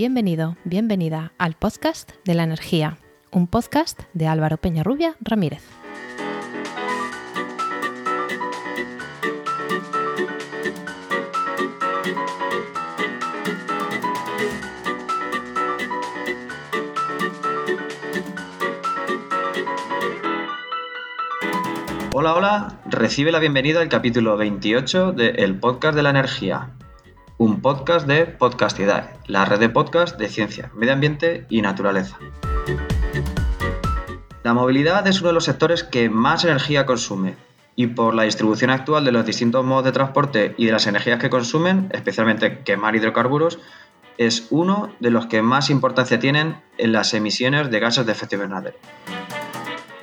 Bienvenido, bienvenida al podcast de la energía, un podcast de Álvaro Peñarrubia Ramírez. Hola, hola, recibe la bienvenida al capítulo 28 de El Podcast de la Energía, un podcast de Podcastidad, la red de podcast de ciencia, medio ambiente y naturaleza. La movilidad es uno de los sectores que más energía consume y por la distribución actual de los distintos modos de transporte y de las energías que consumen, especialmente quemar hidrocarburos, es uno de los que más importancia tienen en las emisiones de gases de efecto invernadero.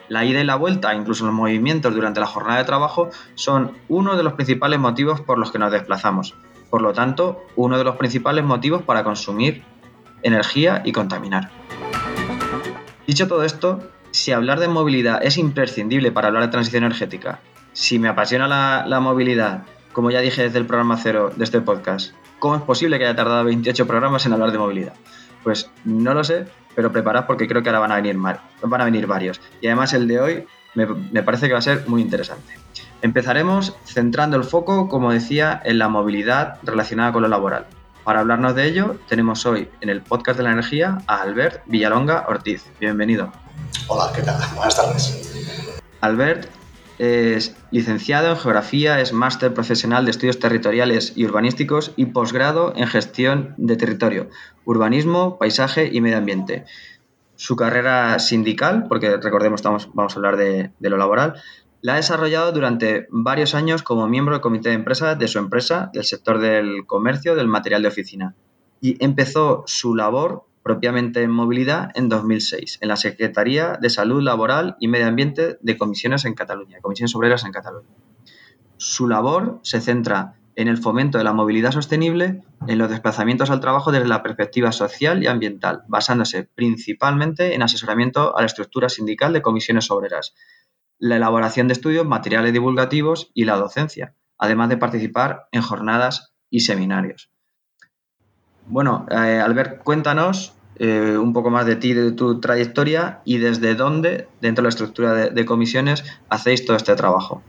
La ida y la vuelta, incluso los movimientos durante la jornada de trabajo, son uno de los principales motivos por los que nos desplazamos, por lo tanto, uno de los principales motivos para consumir energía y contaminar. Dicho todo esto, si hablar de movilidad es imprescindible para hablar de transición energética, si me apasiona la, movilidad, como ya dije desde el programa cero de este podcast, ¿cómo es posible que haya tardado 28 programas en hablar de movilidad? Pues no lo sé, pero preparad porque creo que ahora van a venir, van a venir varios. Y además el de hoy me parece que va a ser muy interesante. Empezaremos centrando el foco, como decía, en la movilidad relacionada con lo laboral. Para hablarnos de ello, tenemos hoy en el podcast de la energía a Albert Villalonga Ortiz. Bienvenido. Hola, ¿qué tal? Buenas tardes. Albert es licenciado en Geografía, es máster profesional de Estudios Territoriales y Urbanísticos y posgrado en Gestión de Territorio, Urbanismo, Paisaje y Medio Ambiente. Su carrera sindical, porque recordemos, estamos, vamos a hablar de, de lo laboral, la ha desarrollado durante varios años como miembro del comité de empresa de su empresa del sector del comercio del material de oficina y empezó su labor propiamente en movilidad en 2006 en la Secretaría de Salud Laboral y Medio Ambiente de Comisiones en Cataluña, Comisiones Obreras en Cataluña. Su labor se centra en el fomento de la movilidad sostenible en los desplazamientos al trabajo desde la perspectiva social y ambiental, basándose principalmente en asesoramiento a la estructura sindical de comisiones obreras, la elaboración de estudios, materiales divulgativos y la docencia, además de participar en jornadas y seminarios. Bueno, eh, Albert, cuéntanos eh, un poco más de ti, de tu trayectoria y desde dónde, dentro de la estructura de, comisiones, hacéis todo este trabajo.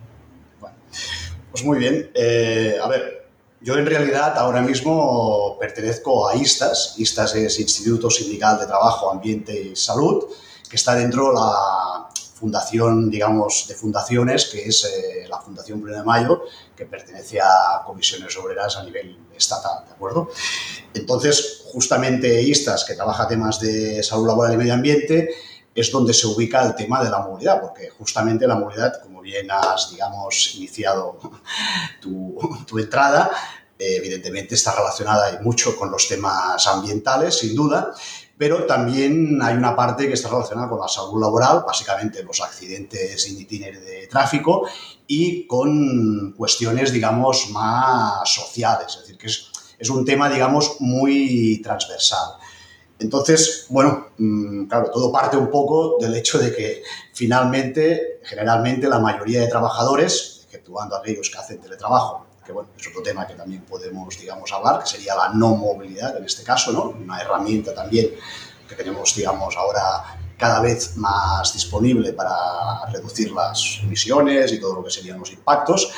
pues muy bien. Eh, a ver, yo en realidad ahora mismo pertenezco a ISTAS. ISTAS es Instituto Sindical de Trabajo, Ambiente y Salud, que está dentro de la fundación, digamos, de fundaciones, que es eh, la Fundación 1 de Mayo, que pertenece a comisiones obreras a nivel estatal, ¿de acuerdo? Entonces, justamente ISTAS, que trabaja temas de salud laboral y medio ambiente, es donde se ubica el tema de la movilidad, porque justamente la movilidad, como bien has, digamos, iniciado tu, entrada, eh, evidentemente está relacionada y mucho con los temas ambientales, sin duda, pero también hay una parte que está relacionada con la salud laboral, básicamente los accidentes in de tráfico y con cuestiones, digamos, más sociales, es decir, que es, es un tema, digamos, muy transversal. Entonces, bueno, mm, claro, todo parte un poco del hecho de que finalmente, generalmente, la mayoría de trabajadores, exceptuando aquellos que hacen teletrabajo, que bueno, es otro tema que también podemos, digamos, hablar, que sería la no movilidad en este caso, ¿no? Una herramienta también que tenemos, digamos, ahora cada vez más disponible para reducir las emisiones y todo lo que serían los impactos,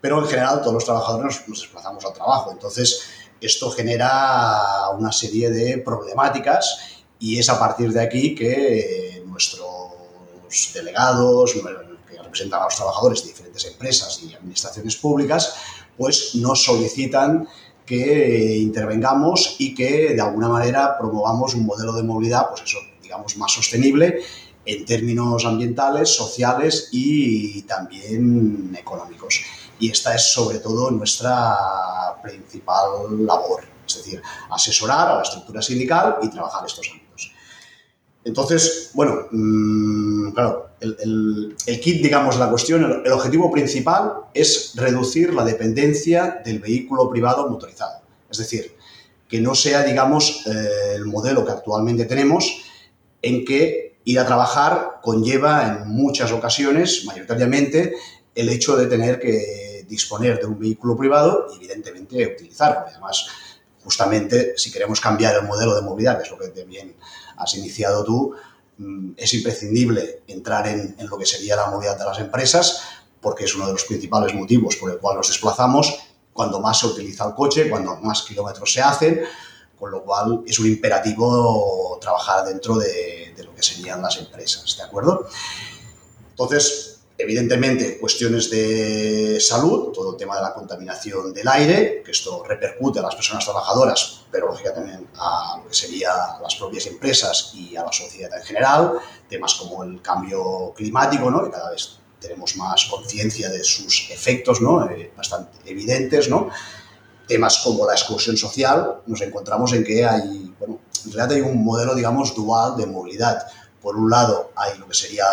pero en general todos los trabajadores nos desplazamos al trabajo, entonces esto genera una serie de problemáticas y es a partir de aquí que nuestros delegados, que representan a los trabajadores de diferentes empresas y administraciones públicas, pues nos solicitan que intervengamos y que de alguna manera promovamos un modelo de movilidad, pues eso, digamos, más sostenible en términos ambientales, sociales y también económicos. Y esta es sobre todo nuestra principal labor, es decir, asesorar a la estructura sindical y trabajar estos ámbitos. Entonces, bueno, mm, claro, el, kit, digamos, la cuestión, el, objetivo principal es reducir la dependencia del vehículo privado motorizado. Es decir, que no sea, digamos, eh, el modelo que actualmente tenemos en que ir a trabajar conlleva en muchas ocasiones, mayoritariamente, el hecho de tener que disponer de un vehículo privado y, evidentemente, utilizarlo. Además, justamente si queremos cambiar el modelo de movilidad, que es lo que también has iniciado tú, mm, es imprescindible entrar en, lo que sería la movilidad de las empresas, porque es uno de los principales motivos por el cual nos desplazamos, cuando más se utiliza el coche, cuando más kilómetros se hacen, con lo cual es un imperativo trabajar dentro de, de lo que serían las empresas, ¿de acuerdo? Entonces, Evidentemente, cuestiones de salud, todo el tema de la contaminación del aire, que esto repercute a las personas trabajadoras, pero lógicamente a lo que serían las propias empresas y a la sociedad en general, temas como el cambio climático, ¿no? que cada vez tenemos más conciencia de sus efectos ¿no? Eh, bastante evidentes, ¿no? temas como la exclusión social, nos encontramos en que hay, bueno, en realidad hay un modelo, digamos, dual de movilidad por un lado, hay lo que sería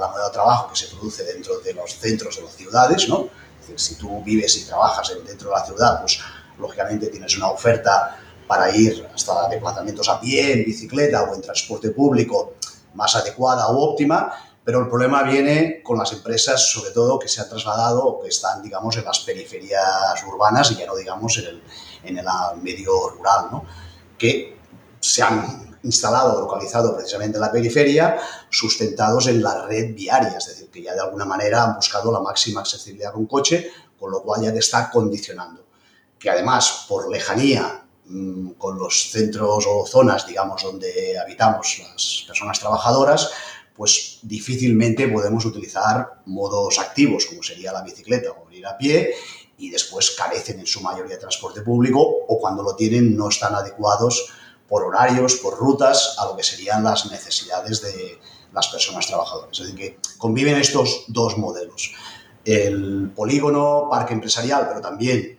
la moneda de trabajo que se produce dentro de los centros de las ciudades, ¿no? Es decir, si tú vives y trabajas dentro de la ciudad, pues lógicamente tienes una oferta para ir hasta desplazamientos a pie, en bicicleta o en transporte público más adecuada o óptima, pero el problema viene con las empresas, sobre todo, que se han trasladado o que están, digamos, en las periferias urbanas y ya no digamos en el, en el medio rural, ¿no? que se han instalado localizado precisamente en la periferia, sustentados en la red viaria, es decir, que ya de alguna manera han buscado la máxima accesibilidad con coche, con lo cual ya te está condicionando. Que además, por lejanía mm, con los centros o zonas, digamos, donde habitamos las personas trabajadoras, pues difícilmente podemos utilizar modos activos, como sería la bicicleta o ir a pie, y después carecen en su mayoría de transporte público o cuando lo tienen no están adecuados por horarios, por rutas, a lo que serían las necesidades de las personas trabajadoras. Es decir, que conviven estos dos modelos. El polígono, parque empresarial, pero también,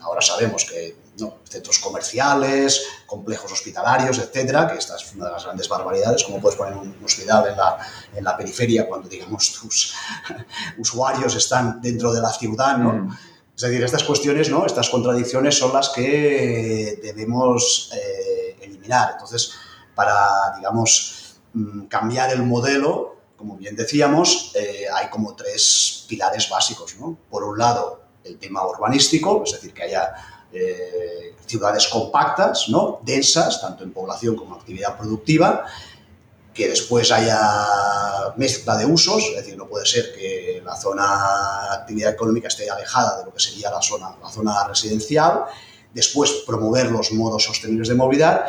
ahora sabemos que ¿no? centros comerciales, complejos hospitalarios, etcétera, que esta es una de las grandes barbaridades, como puedes poner un hospital en la, en la periferia cuando, digamos, tus usuarios están dentro de la ciudad, ¿no? Mm. Es decir, estas cuestiones, ¿no? estas contradicciones son las que debemos eh, entonces, para, digamos, mm, cambiar el modelo, como bien decíamos, eh, hay como tres pilares básicos. Por un lado, el tema urbanístico, es decir, que haya eh, ciudades compactas, densas, tanto en población como en actividad productiva, que después haya mezcla de usos, es decir, no puede ser que la zona actividad económica esté alejada de lo que sería la zona, la zona residencial, después promover los modos sostenibles de movilidad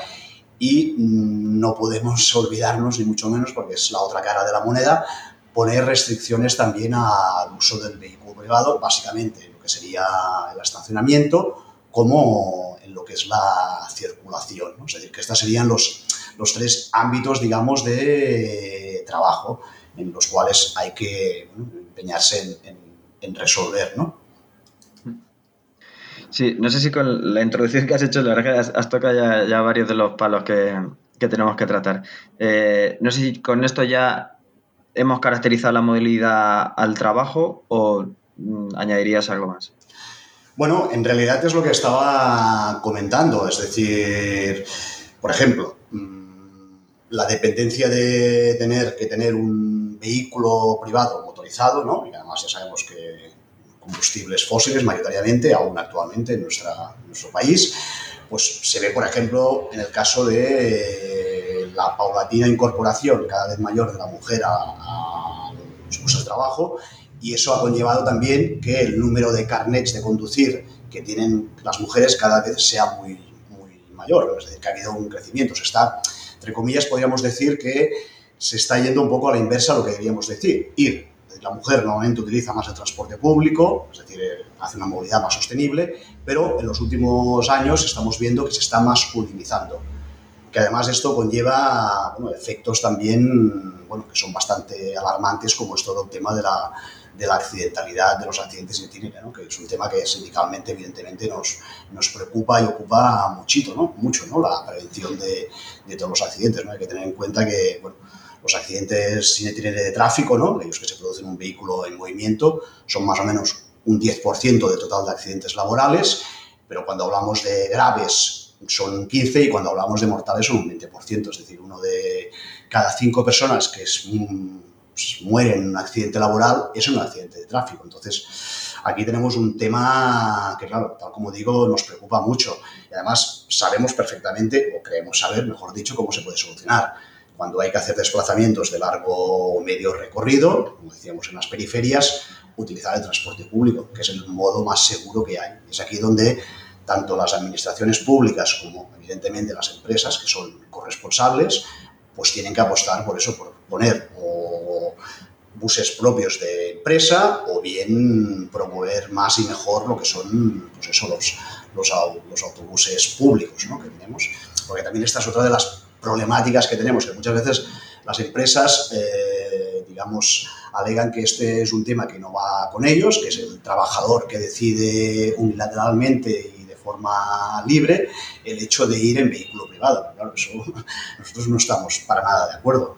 y no podemos olvidarnos, ni mucho menos, porque es la otra cara de la moneda, poner restricciones también al uso del vehículo privado, básicamente en lo que sería el estacionamiento, como en lo que es la circulación. Es decir, que estos serían los, los tres ámbitos, digamos, de trabajo en los cuales hay que empeñarse en, en resolver, ¿no? Sí, no sé si con la introducción que has hecho, la verdad que has, tocado ya, varios de los palos que, tenemos que tratar. Eh, no sé si con esto ya hemos caracterizado la movilidad al trabajo o mm, añadirías algo más. Bueno, en realidad es lo que estaba comentando, es decir, por ejemplo, mm, la dependencia de tener que tener un vehículo privado motorizado, ¿no? Y además ya sabemos que combustibles fósiles mayoritariamente, aún actualmente en, nuestra, nuestro país, pues se ve, por ejemplo, en el caso de la paulatina incorporación cada vez mayor de la mujer a, a los puestos de trabajo y eso ha conllevado también que el número de carnets de conducir que tienen las mujeres cada vez sea muy, muy mayor, es decir, que ha habido un crecimiento. Se está, entre comillas, podríamos decir que se está yendo un poco a la inversa lo que deberíamos decir, ir la mujer normalmente utiliza más el transporte público, es decir, eh, hace una movilidad más sostenible, pero en los últimos años estamos viendo que se está masculinizando. Que además esto conlleva bueno, efectos también bueno, que son bastante alarmantes, como es todo el tema de la, de la accidentalidad de los accidentes en itinerario, ¿no? que es un tema que sindicalmente evidentemente nos, nos preocupa y ocupa muchito, ¿no? mucho ¿no? la prevención de, de todos los accidentes. ¿no? Hay que tener en cuenta que bueno, los accidentes sin itinerario de tráfico, ¿no? aquellos que se producen en un vehículo en movimiento, son más o menos un 10% del total de accidentes laborales, pero cuando hablamos de graves son 15 y cuando hablamos de mortales son un 20%, es decir, uno de cada cinco personas que es, pues, mueren en un accidente laboral es un accidente de tráfico. Entonces, aquí tenemos un tema que, claro, tal como digo, nos preocupa mucho. Y además sabemos perfectamente, o creemos saber, mejor dicho, cómo se puede solucionar. Cuando hay que hacer desplazamientos de largo o medio recorrido, como decíamos en las periferias, utilizar el transporte público, que es el modo más seguro que hay. Es aquí donde tanto las administraciones públicas como evidentemente las empresas que son corresponsables, pues tienen que apostar por eso, por poner o buses propios de empresa o bien promover más y mejor lo que son pues eso, los, autobuses públicos ¿no? que tenemos. Porque también esta es otra de las problemáticas que tenemos, que muchas veces las empresas, eh, digamos, alegan que este es un tema que no va con ellos, que es el trabajador que decide unilateralmente forma libre el hecho de ir en vehículo privado. Claro, eso nosotros no estamos para nada de acuerdo.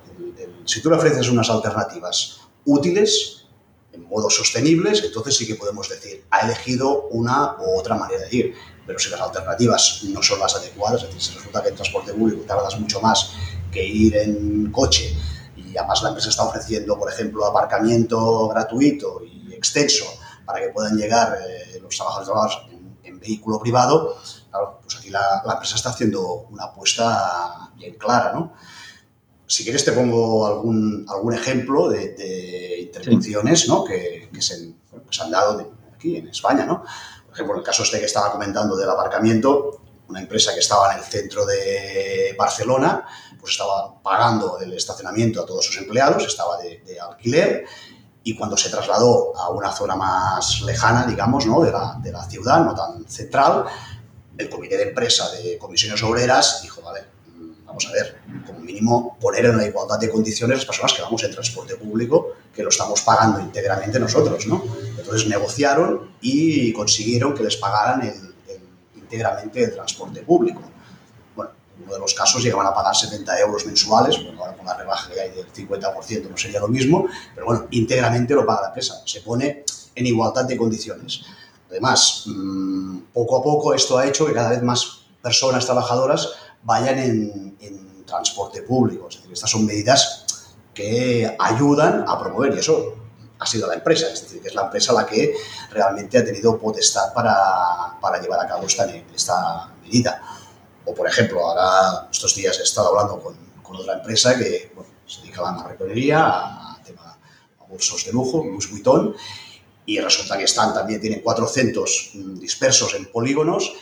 si tú le ofreces unas alternativas útiles, en modo sostenibles, entonces sí que podemos decir, ha elegido una u otra manera de ir. Pero si las alternativas no son las adecuadas, es decir, si resulta que en transporte público tardas mucho más que ir en coche y además la empresa está ofreciendo, por ejemplo, aparcamiento gratuito y extenso para que puedan llegar eh, los trabajadores vehículo privado, claro, pues aquí la, empresa está haciendo una apuesta bien clara, ¿no? Si quieres te pongo algún, algún ejemplo de, intervenciones ¿no? que, se, han dado aquí en España, ¿no? Por ejemplo, el caso este que estaba comentando del aparcamiento, una empresa que estaba en el centro de Barcelona, pues estaba pagando el estacionamiento a todos sus empleados, estaba de, de alquiler y cuando se trasladó a una zona más lejana, digamos, ¿no? de, la, de la ciudad, no tan central, el comité de empresa de comisiones obreras dijo, vale, vamos a ver, como mínimo poner en la igualdad de condiciones las personas que vamos en transporte público, que lo estamos pagando íntegramente nosotros, ¿no? Entonces negociaron y consiguieron que les pagaran el, íntegramente el transporte público uno de los casos llegaban a pagar 70 euros mensuales, bueno, ahora con la rebaja que hay del 50% no sería lo mismo, pero bueno, íntegramente lo paga la empresa, se pone en igualdad de condiciones. Además, mm, poco a poco esto ha hecho que cada vez más personas trabajadoras vayan en, transporte público, es decir, estas son medidas que ayudan a promover y eso ha sido la empresa, es decir, que es la empresa la que realmente ha tenido potestad para, para llevar a cabo esta, esta medida. O, por ejemplo, ahora estos días he estado hablando con, con otra empresa que se dedica a la marroquinería, a, tema, a bolsos de lujo, Louis Vuitton, y resulta que están, también tienen cuatro centros mm, dispersos en polígonos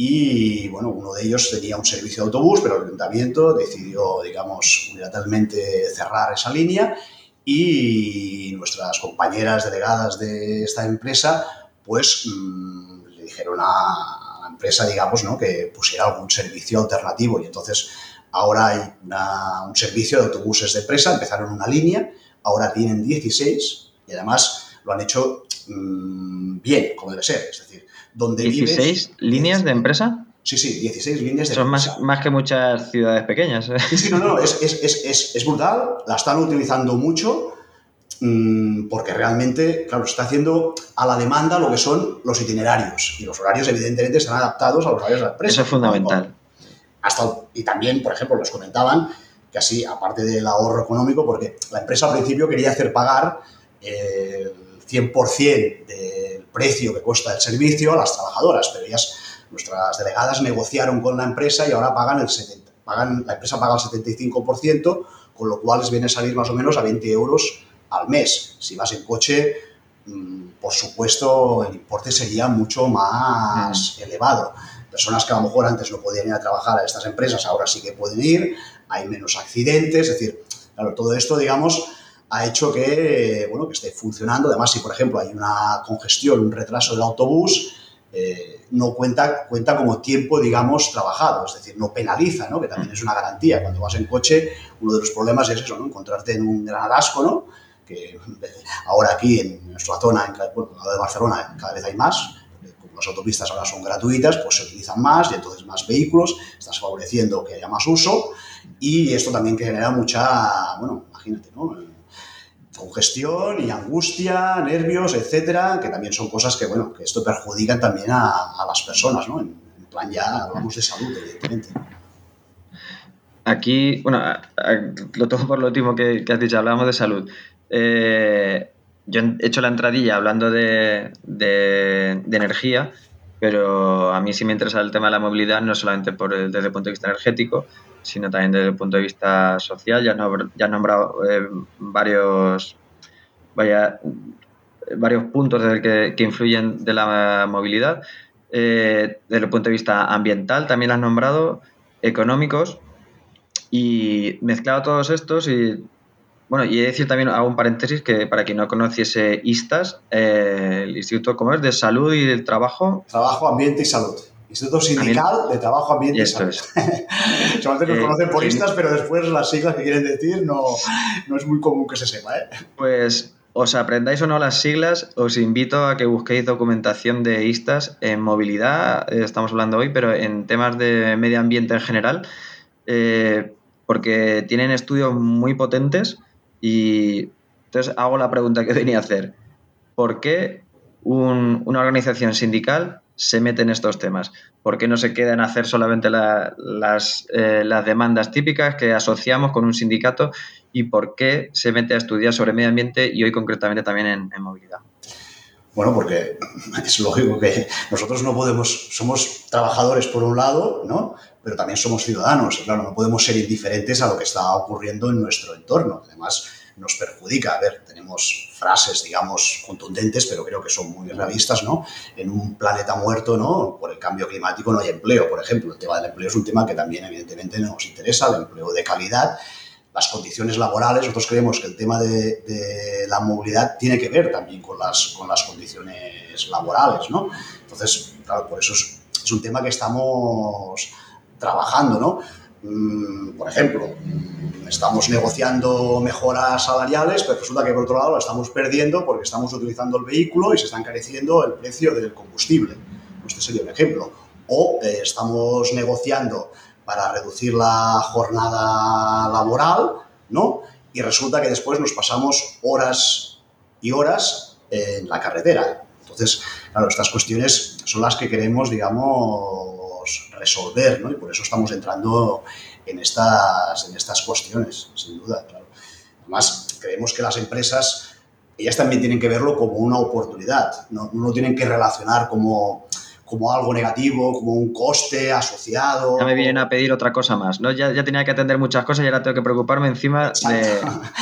y, bueno, uno de ellos tenía un servicio de autobús, pero el ayuntamiento decidió, digamos, unilateralmente cerrar esa línea y nuestras compañeras delegadas de esta empresa, pues mm, le dijeron a, empresa, digamos, ¿no? que pusiera algún servicio alternativo. Y entonces ahora hay un servicio de autobuses de empresa, empezaron una línea, ahora tienen 16 y además lo han hecho mm, bien, como debe ser. Es decir, donde ¿16 líneas de empresa? Sí, sí, 16 líneas de Son más, más que muchas ciudades pequeñas. ¿eh? Sí, sí, no, no, es, es, es, es brutal, la están utilizando mucho Mm, porque realmente, claro, se está haciendo a la demanda lo que son los itinerarios y los horarios evidentemente están adaptados a los horarios de la empresa. Eso es fundamental. Hasta, y también, por ejemplo, nos comentaban que así, aparte del ahorro económico, porque la empresa al principio quería hacer pagar el 100% del precio que cuesta el servicio a las trabajadoras, pero ellas, nuestras delegadas negociaron con la empresa y ahora pagan el 70, pagan, la empresa paga el 75%, con lo cual les viene a salir más o menos a 20 euros al mes. Si vas en coche, mm, por supuesto, el importe sería mucho más mm. elevado. Personas que a lo mejor antes no podían ir a trabajar a estas empresas, ahora sí que pueden ir, hay menos accidentes, es decir, claro, todo esto, digamos, ha hecho que, bueno, que esté funcionando. Además, si por ejemplo hay una congestión, un retraso del autobús, eh, no cuenta, cuenta como tiempo, digamos, trabajado, es decir, no penaliza, ¿no? que también es una garantía. Cuando vas en coche, uno de los problemas es eso, ¿no? encontrarte en un gran atasco, ¿no? que ahora aquí en nuestra zona, en, bueno, en de Barcelona, cada vez hay más, como las autopistas ahora son gratuitas, pues se utilizan más y entonces más vehículos, estás favoreciendo que haya más uso y esto también genera mucha, bueno, imagínate, ¿no? Congestión y angustia, nervios, etcétera, que también son cosas que, bueno, que esto perjudican también a, las personas, ¿no? En, plan ya hablamos de salud, evidentemente. Aquí, bueno, lo tomo por lo último que, has dicho, hablábamos de salud. Eh, yo he hecho la entradilla hablando de, de, energía, pero a mí sí me interesa el tema de la movilidad, no solamente por desde el punto de vista energético, sino también desde el punto de vista social. Ya, no, ya he nombrado eh, varios, vaya, varios puntos que, que, influyen de la movilidad. Eh, desde el punto de vista ambiental también has nombrado, económicos, y mezclado todos estos y bueno, y he de decir también, hago un paréntesis, que para quien no conociese ISTAS, eh, el Instituto Comer de Salud y del Trabajo. Trabajo, Ambiente y Salud. Instituto Sindical de Trabajo, Ambiente y, Salud. Solamente nos eh, conocen por ISTAS, pero después las siglas que quieren decir no, no es muy común que se sepa. ¿eh? Pues os aprendáis o no las siglas, os invito a que busquéis documentación de ISTAS en movilidad, eh, estamos hablando hoy, pero en temas de medio ambiente en general, porque tienen estudios muy potentes y entonces hago la pregunta que venía a hacer. ¿Por qué una organización sindical se mete en estos temas? ¿Por qué no se queda en hacer solamente las, eh, las, demandas típicas que asociamos con un sindicato? ¿Y por qué se mete a estudiar sobre medio ambiente y hoy concretamente también en, movilidad? Bueno, porque es lógico que nosotros no podemos, somos trabajadores por un lado, ¿no? Pero también somos ciudadanos y claro, no podemos ser indiferentes a lo que está ocurriendo en nuestro entorno. Además, nos perjudica. A ver, tenemos frases, digamos, contundentes, pero creo que son muy realistas, ¿no? En un planeta muerto, ¿no? Por el cambio climático no hay empleo, por ejemplo. El tema del empleo es un tema que también, evidentemente, nos interesa, el empleo de calidad. Las condiciones laborales, nosotros creemos que el tema de, la movilidad tiene que ver también con las, con las condiciones laborales, ¿no? Entonces, claro, por eso es, es un tema que estamos trabajando, ¿no? Mm, por ejemplo, estamos negociando mejoras salariales, pero resulta que por otro lado la estamos perdiendo porque estamos utilizando el vehículo y se está encareciendo el precio del combustible. Este sería un ejemplo. O eh, estamos negociando para reducir la jornada laboral, ¿no? Y resulta que después nos pasamos horas y horas en la carretera. Entonces, claro, estas cuestiones son las que queremos, digamos, resolver, ¿no? Y por eso estamos entrando en estas, en estas cuestiones, sin duda, claro. Además, creemos que las empresas, ellas también tienen que verlo como una oportunidad, no, no lo tienen que relacionar como, como algo negativo, como un coste asociado. Ya me vienen a pedir otra cosa más, ¿no? Ya, ya tenía que atender muchas cosas y ahora tengo que preocuparme encima de...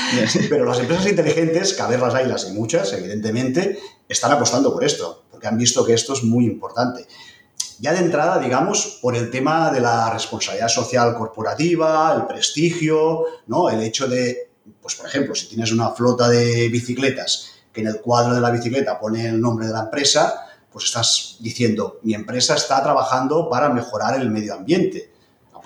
pero las empresas inteligentes, que a ver las hay y muchas, evidentemente, están apostando por esto, porque han visto que esto es muy importante. Ya de entrada, digamos, por el tema de la responsabilidad social corporativa, el prestigio, ¿no? El hecho de, pues por ejemplo, si tienes una flota de bicicletas que en el cuadro de la bicicleta pone el nombre de la empresa, pues estás diciendo, mi empresa está trabajando para mejorar el medio ambiente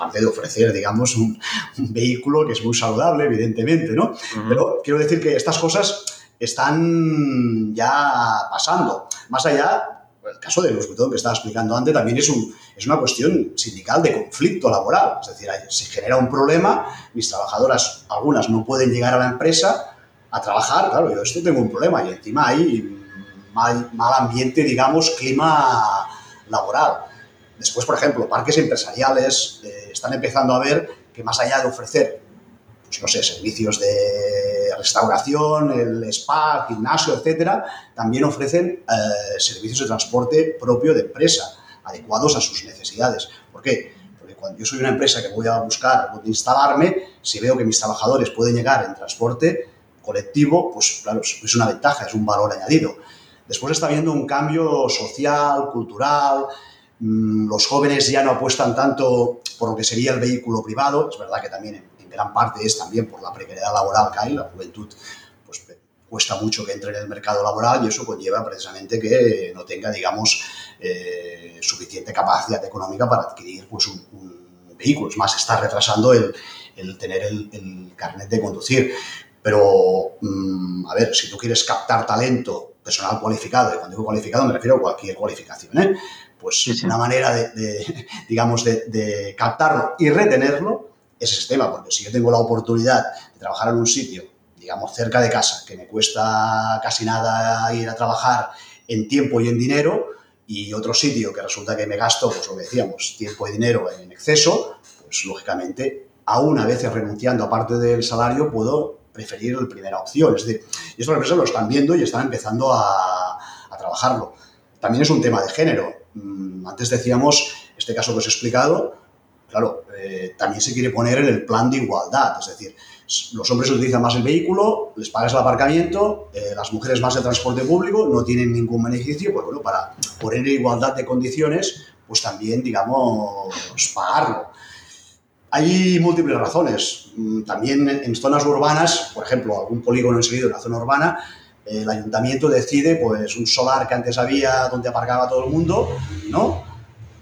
aparte de ofrecer, digamos, un, vehículo que es muy saludable, evidentemente, ¿no? Pero quiero decir que estas cosas están ya pasando. Más allá el caso de los que estaba explicando antes también es, un, es una cuestión sindical de conflicto laboral. Es decir, se genera un problema, mis trabajadoras, algunas no pueden llegar a la empresa a trabajar, claro, yo esto tengo un problema y encima hay mal, mal ambiente, digamos, clima laboral. Después, por ejemplo, parques empresariales eh, están empezando a ver que más allá de ofrecer pues no sé, servicios de restauración, el spa, gimnasio, etcétera, también ofrecen eh, servicios de transporte propio de empresa, adecuados a sus necesidades. ¿Por qué? Porque cuando yo soy una empresa que voy a buscar dónde instalarme, si veo que mis trabajadores pueden llegar en transporte colectivo, pues claro, es una ventaja, es un valor añadido. Después está habiendo un cambio social, cultural, mm, los jóvenes ya no apuestan tanto por lo que sería el vehículo privado, es verdad que también gran parte es también por la precariedad laboral que hay, la juventud pues cuesta mucho que entre en el mercado laboral y eso conlleva precisamente que no tenga, digamos, eh, suficiente capacidad económica para adquirir pues, un, vehículo. Es más, está retrasando el, tener el, carnet de conducir. Pero, mm, a ver, si tú quieres captar talento personal cualificado, y cuando digo cualificado me refiero a cualquier cualificación, ¿eh? pues una manera de, digamos, de captarlo y retenerlo ese sistema, porque si yo tengo la oportunidad de trabajar en un sitio, digamos, cerca de casa, que me cuesta casi nada ir a trabajar en tiempo y en dinero, y otro sitio que resulta que me gasto, pues lo decíamos, tiempo y dinero en exceso, pues lógicamente, aún a veces renunciando a parte del salario, puedo preferir la primera opción. Es decir, y estas empresas lo están viendo y están empezando a, a trabajarlo. También es un tema de género. Mm, antes decíamos, este caso que os he explicado, claro, eh, también se quiere poner en el plan de igualdad, es decir, los hombres utilizan más el vehículo, les pagas el aparcamiento, eh, las mujeres más el transporte público, no tienen ningún beneficio, pues bueno, para poner en igualdad de condiciones, pues también, digamos, pagarlo. Hay múltiples razones. Mm, también en zonas urbanas, por ejemplo, algún polígono enseguido en la zona urbana, el ayuntamiento decide, pues, un solar que antes había donde aparcaba todo el mundo, ¿no?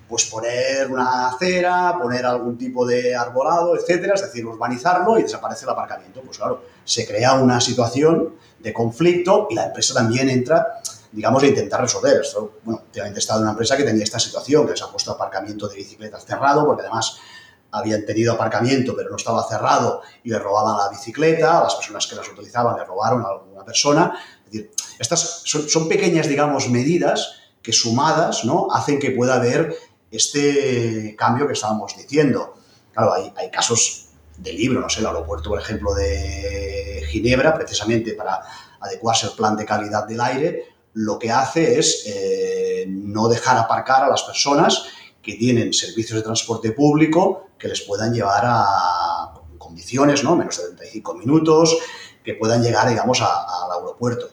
Pues poner una acera, poner algún tipo de arbolado, etcétera, es decir, urbanizarlo y desaparece el aparcamiento. Pues claro, se crea una situación de conflicto y la empresa también entra, digamos, a intentar resolver esto. Bueno, últimamente he estado en una empresa que tenía esta situación, que se ha puesto aparcamiento de bicicletas cerrado, porque además habían tenido aparcamiento pero no estaba cerrado y le robaban la bicicleta, a las personas que las utilizaban le robaron a alguna persona. Es decir, estas son, pequeñas, digamos, medidas que sumadas ¿no? hacen que pueda haber este cambio que estábamos diciendo. Claro, hay, casos de libro, no sé, el aeropuerto, por ejemplo, de Ginebra, precisamente para adecuarse al plan de calidad del aire, lo que hace es eh, no dejar aparcar a las personas que tienen servicios de transporte público que les puedan llevar a condiciones, ¿no? Menos de 35 minutos, que puedan llegar, digamos, al aeropuerto.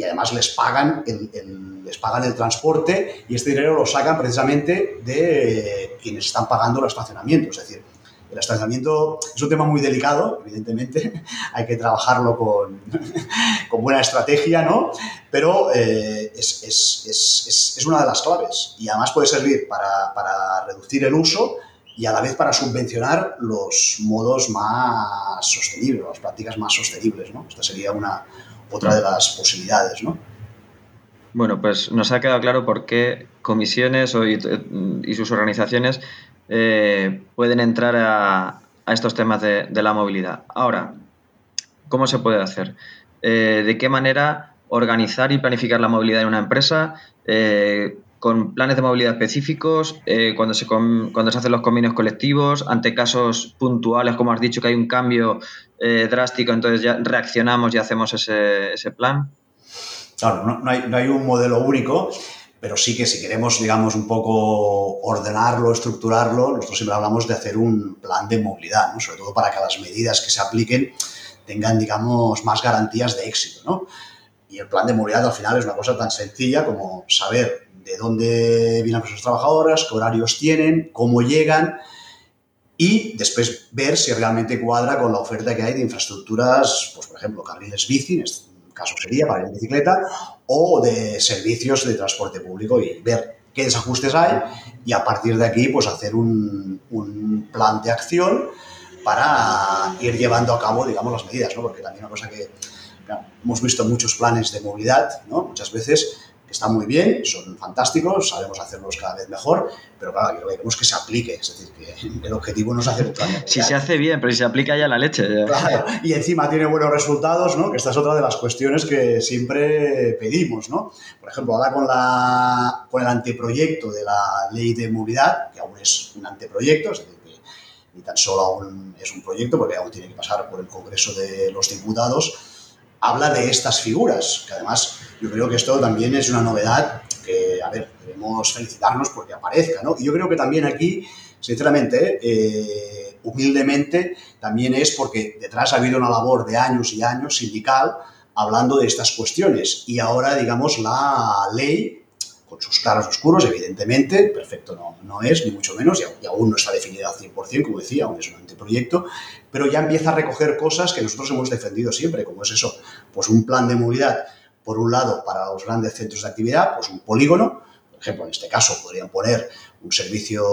Y además les pagan el, les pagan el transporte y este dinero lo sacan precisamente de quienes están pagando el estacionamiento. Es decir, el estacionamiento es un tema muy delicado, evidentemente, hay que trabajarlo con, con buena estrategia, ¿no? Pero eh, es, es, es, una de las claves y además puede servir para, para reducir el uso y a la vez para subvencionar los modos más sostenibles, las prácticas más sostenibles. ¿no? Esta sería una, otra de las posibilidades. ¿no? Bueno, pues nos ha quedado claro por qué comisiones y, sus organizaciones eh, pueden entrar a, estos temas de, la movilidad. Ahora, ¿cómo se puede hacer? Eh, ¿De qué manera organizar y planificar la movilidad en una empresa? Eh, con planes de movilidad específicos, eh, cuando, se cuando se hacen los convenios colectivos, ante casos puntuales, como has dicho, que hay un cambio eh, drástico, entonces ya reaccionamos y hacemos ese, ese plan. Claro, no, hay, no, hay, un modelo único, pero sí que si queremos, digamos, un poco ordenarlo, estructurarlo, nosotros siempre hablamos de hacer un plan de movilidad, ¿no? sobre todo para que las medidas que se apliquen tengan, digamos, más garantías de éxito. ¿no? Y el plan de movilidad al final es una cosa tan sencilla como saber de dónde vienen las personas trabajadoras, qué horarios tienen, cómo llegan y después ver si realmente cuadra con la oferta que hay de infraestructuras, pues por ejemplo, carriles bici, en este caso sería para ir bicicleta, o de servicios de transporte público y ver qué desajustes hay y a partir de aquí pues hacer un, un plan de acción para ir llevando a cabo, digamos, las medidas, ¿no? Porque también una cosa que hemos visto muchos planes de movilidad, ¿no? Muchas veces están muy bien, son fantásticos, sabemos hacerlos cada vez mejor, pero claro, que queremos que se aplique, es decir, que el objetivo no es hacer un plan. Si se hace bien, pero si se aplica ya la leche. Claro, y encima tiene buenos resultados, ¿no? Que esta es otra de las cuestiones que siempre pedimos, ¿no? Por ejemplo, ahora con, la, con el anteproyecto de la ley de movilidad, que aún es un anteproyecto, es decir, que ni tan solo aún es un proyecto, porque aún tiene que pasar por el Congreso de los Diputados, habla de estas figuras, que además yo creo que esto también es una novedad que, a ver, debemos felicitarnos porque aparezca, ¿no? Y yo creo que también aquí, sinceramente, eh, humildemente, también es porque detrás ha habido una labor de años y años sindical hablando de estas cuestiones y ahora, digamos, la ley con sus claros oscuros, evidentemente, perfecto no, no es, ni mucho menos, y, aún no está definida al 100%, como decía, aún es un anteproyecto, pero ya empieza a recoger cosas que nosotros hemos defendido siempre, como es eso, pues un plan de movilidad, por un lado, para los grandes centros de actividad, pues un polígono, por ejemplo, en este caso podrían poner un servicio,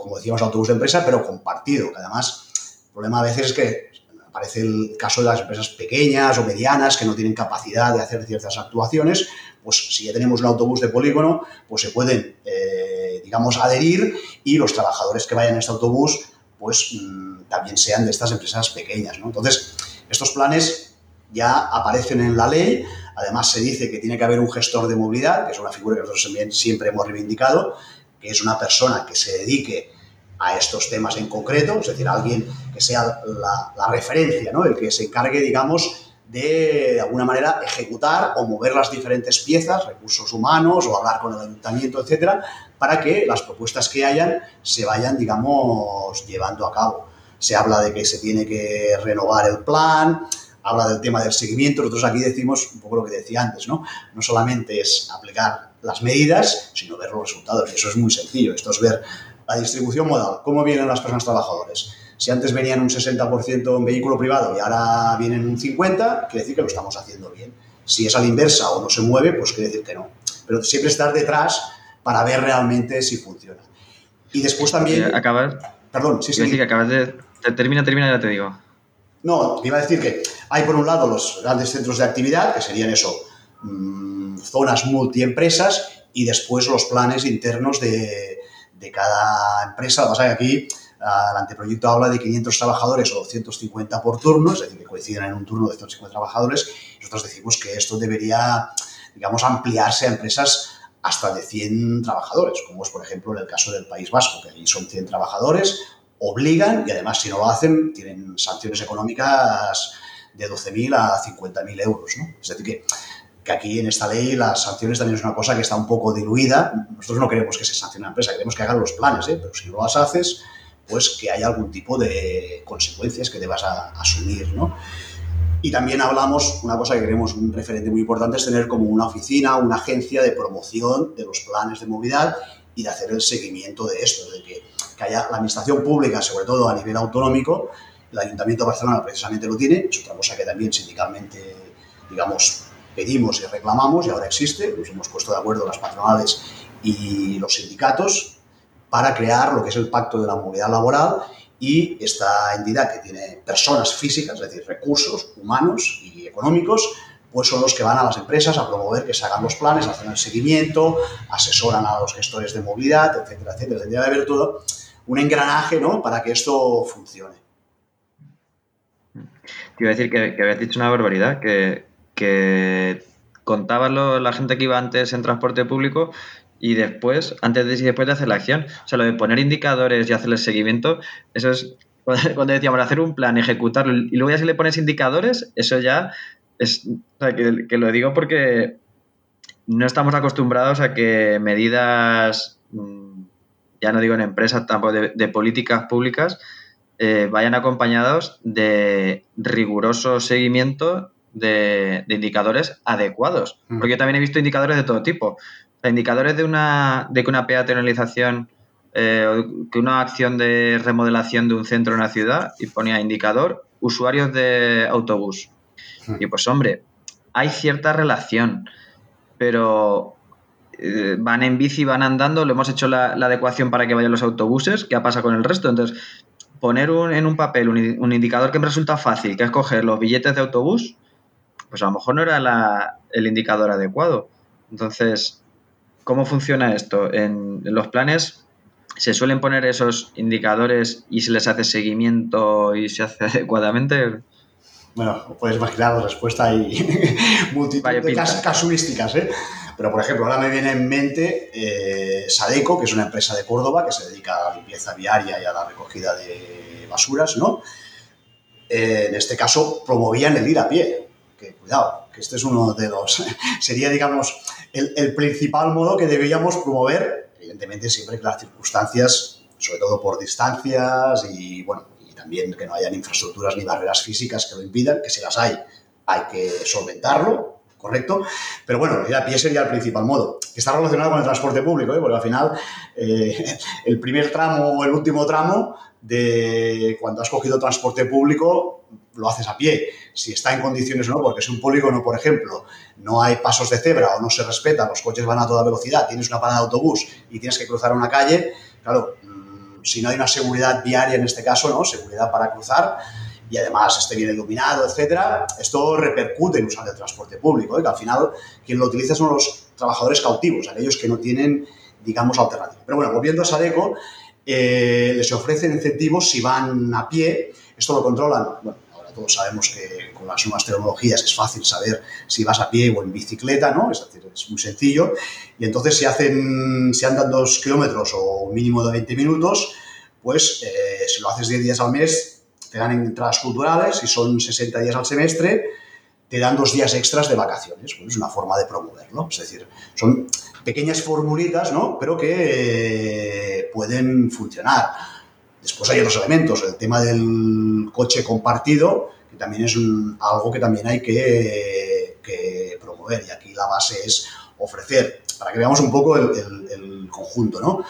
como decíamos, autobús de empresa, pero compartido, además el problema a veces es que aparece el caso de las empresas pequeñas o medianas que no tienen capacidad de hacer ciertas actuaciones, pues si ya tenemos un autobús de polígono, pues se pueden, eh, digamos, adherir y los trabajadores que vayan en este autobús, pues mm, también sean de estas empresas pequeñas. ¿no? Entonces, estos planes ya aparecen en la ley, además se dice que tiene que haber un gestor de movilidad, que es una figura que nosotros también siempre hemos reivindicado, que es una persona que se dedique a estos temas en concreto, es decir, alguien que sea la, la referencia, ¿no? el que se encargue, digamos, de, alguna manera, ejecutar o mover las diferentes piezas, recursos humanos o hablar con el ayuntamiento, etcétera, para que las propuestas que hayan se vayan, digamos, llevando a cabo. Se habla de que se tiene que renovar el plan, habla del tema del seguimiento. Nosotros aquí decimos un poco lo que decía antes, ¿no? No solamente es aplicar las medidas, sino ver los resultados. Y eso es muy sencillo. Esto es ver la distribución modal, cómo vienen las personas trabajadoras. Si antes venían un 60% en vehículo privado y ahora vienen un 50%, quiere decir que lo estamos haciendo bien. Si es a la inversa o no se mueve, pues quiere decir que no. Pero siempre estar detrás para ver realmente si funciona. Y después también... Eh, acabas... Perdón, sí, sí. Decir que acabas de... Termina, termina, ya te digo. No, iba a decir que hay por un lado los grandes centros de actividad, que serían eso, mmm, zonas multiempresas, y después los planes internos de, de cada empresa. Lo que pasa es que aquí el anteproyecto habla de 500 trabajadores o 250 por turno, es decir, que coinciden en un turno de 250 trabajadores. Nosotros decimos que esto debería, digamos, ampliarse a empresas hasta de 100 trabajadores, como es, por ejemplo, en el caso del País Vasco, que allí son 100 trabajadores, obligan y además, si no lo hacen, tienen sanciones económicas de 12.000 a 50.000 euros. ¿no? Es decir, que, que aquí en esta ley las sanciones también es una cosa que está un poco diluida. Nosotros no queremos que se sancione a la empresa, queremos que hagan los planes, ¿eh? pero si no las haces, pues que haya algún tipo de consecuencias que debas a, asumir. ¿no? Y también hablamos, una cosa que queremos, un referente muy importante es tener como una oficina, una agencia de promoción de los planes de movilidad y de hacer el seguimiento de esto, de que, que haya la administración pública, sobre todo a nivel autonómico, el Ayuntamiento de Barcelona precisamente lo tiene, es otra cosa que también sindicalmente, digamos, pedimos y reclamamos y ahora existe, nos hemos puesto de acuerdo las patronales y los sindicatos para crear lo que es el Pacto de la Movilidad Laboral y esta entidad que tiene personas físicas, es decir, recursos humanos y económicos, pues son los que van a las empresas a promover que se hagan los planes, hacen el seguimiento, asesoran a los gestores de movilidad, etcétera, etcétera. Tendría de haber todo un engranaje ¿no? para que esto funcione. Te iba a decir que, que habías dicho una barbaridad, que, que contabas la gente que iba antes en transporte público y después, antes de y después de hacer la acción. O sea, lo de poner indicadores y hacerles seguimiento, eso es cuando decíamos hacer un plan, ejecutarlo y luego ya si le pones indicadores, eso ya es, o sea, que, que, lo digo porque no estamos acostumbrados a que medidas, mm, ya no digo en empresas, tampoco de, de políticas públicas, eh, vayan acompañados de riguroso seguimiento de, de indicadores adecuados. Mm. Porque yo también he visto indicadores de todo tipo. Indicadores de una, de que una peatonalización eh, que una acción de remodelación de un centro en una ciudad y ponía indicador usuarios de autobús. Y pues hombre, hay cierta relación, pero eh, van en bici, van andando, le hemos hecho la, la, adecuación para que vayan los autobuses, ¿qué pasa con el resto? Entonces, poner un, en un papel un, un, indicador que me resulta fácil, que es coger los billetes de autobús, pues a lo mejor no era la, el indicador adecuado. Entonces, ¿cómo funciona esto? En, los planes se suelen poner esos indicadores y se les hace seguimiento y se hace adecuadamente. Bueno, puedes imaginar la respuesta y multitud Vaya de cas casuísticas, ¿eh? Pero, por ejemplo, ahora me viene en mente eh, Sadeco, que es una empresa de Córdoba que se dedica a la limpieza viaria y a la recogida de basuras, ¿no? Eh, en este caso, promovían el ir a pie. Cuidado, que este es uno de los... sería, digamos, el, el principal modo que deberíamos promover evidentemente siempre que las circunstancias, sobre todo por distancias y, bueno, y también que no hayan infraestructuras ni barreras físicas que lo impidan, que si las hay, hay que solventarlo, ¿correcto? Pero bueno, ir a pie sería el principal modo, que está relacionado con el transporte público, ¿eh? porque al final eh, el primer tramo o el último tramo de cuando has cogido transporte público lo haces a pie. Si está en condiciones o no, porque si un polígono, por ejemplo, no hay pasos de cebra o no se respeta, los coches van a toda velocidad, tienes una parada de autobús y tienes que cruzar una calle, claro, mmm, si no hay una seguridad viaria en este caso, ¿no? Seguridad para cruzar y además esté bien iluminado, etcétera, esto repercute en usar el transporte público, ¿eh? que al final quien lo utiliza son los trabajadores cautivos, aquellos que no tienen, digamos, alternativa. Pero bueno, volviendo a Sadeco, eh, les ofrecen incentivos si van a pie, esto lo controlan, todos sabemos que con las nuevas tecnologías es fácil saber si vas a pie o en bicicleta, ¿no? Es decir, es muy sencillo, y entonces si hacen, si andan dos kilómetros o un mínimo de 20 minutos, pues eh, si lo haces 10 días al mes, te dan entradas culturales, si son 60 días al semestre, te dan dos días extras de vacaciones. Pues es una forma de promoverlo. Es decir, son pequeñas formulitas, ¿no? Pero que eh, pueden funcionar. Después hay otros elementos. El tema del coche compartido, que también es algo que también hay que, promover. Y aquí la base es ofrecer, para que veamos un poco el, conjunto, ¿no?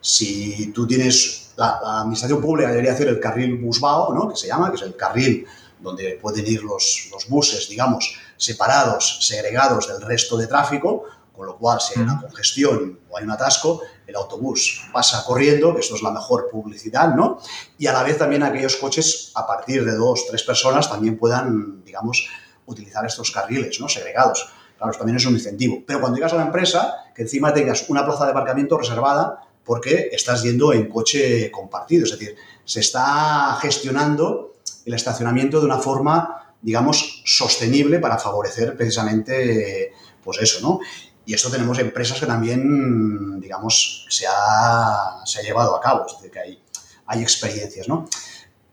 Si tú tienes, la, administración pública debería hacer el carril busbao, ¿no? Que se llama, que es el carril donde pueden ir los, los buses, digamos, separados, segregados del resto de tráfico, con lo cual si hay una congestión o hay un atasco, el autobús pasa corriendo, que esto es la mejor publicidad, ¿no? Y a la vez también aquellos coches a partir de dos, tres personas también puedan, digamos, utilizar estos carriles, ¿no? Segregados. Claro, también es un incentivo. Pero cuando llegas a la empresa, que encima tengas una plaza de aparcamiento reservada porque estás yendo en coche compartido, es decir, se está gestionando el estacionamiento de una forma, digamos, sostenible para favorecer precisamente, pues eso, ¿no? Y esto tenemos empresas que también, digamos, se ha, se ha llevado a cabo, es decir, que hay, hay experiencias, ¿no?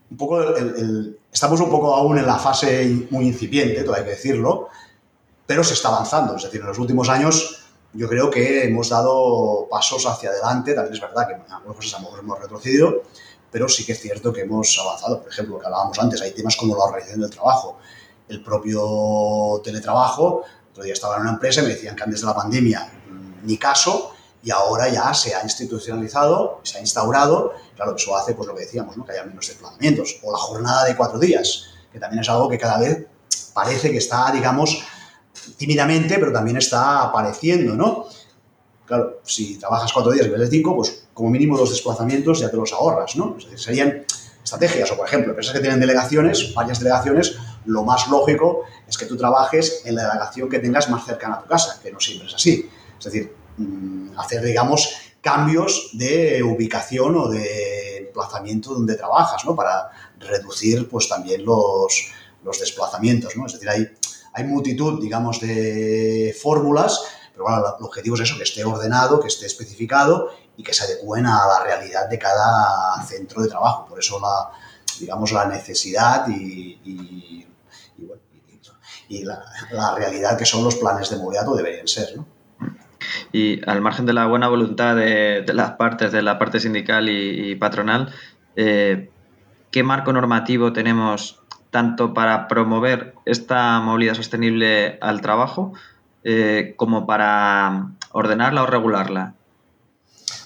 Un poco estamos un poco aún en la fase muy incipiente, todo hay que decirlo, pero se está avanzando. Es decir, en los últimos años yo creo que hemos dado pasos hacia adelante. También es verdad que algunas cosas a lo mejor hemos retrocedido, pero sí que es cierto que hemos avanzado. Por ejemplo, lo que hablábamos antes, hay temas como la organización del trabajo, el propio teletrabajo. Otro día estaba en una empresa y me decían que antes de la pandemia mm, ni caso y ahora ya se ha institucionalizado, se ha instaurado. Claro, eso hace pues lo que decíamos, ¿no? que haya menos desplazamientos. O la jornada de cuatro días, que también es algo que cada vez parece que está, digamos, tímidamente, pero también está apareciendo, ¿no? Claro, si trabajas cuatro días en vez de cinco, pues como mínimo dos desplazamientos ya te los ahorras, ¿no? Serían estrategias, o por ejemplo, empresas que tienen delegaciones, varias delegaciones, lo más lógico es que tú trabajes en la delegación que tengas más cercana a tu casa, que no siempre es así. Es decir, mm, hacer, digamos, cambios de ubicación o de emplazamiento donde trabajas, ¿no? Para reducir, pues, también los, los desplazamientos, ¿no? Es decir, hay, hay multitud, digamos, de fórmulas pero bueno, el objetivo es eso, que esté ordenado, que esté especificado y que se adecúen a la realidad de cada centro de trabajo. Por eso la, digamos, la necesidad y, y, la, realidad que son los planes de movilidad deberían ser, ¿no? Y al margen de la buena voluntad de, las partes, de la parte sindical y, patronal, eh, ¿qué marco normativo tenemos tanto para promover esta movilidad sostenible al trabajo eh, como para ordenarla o regularla?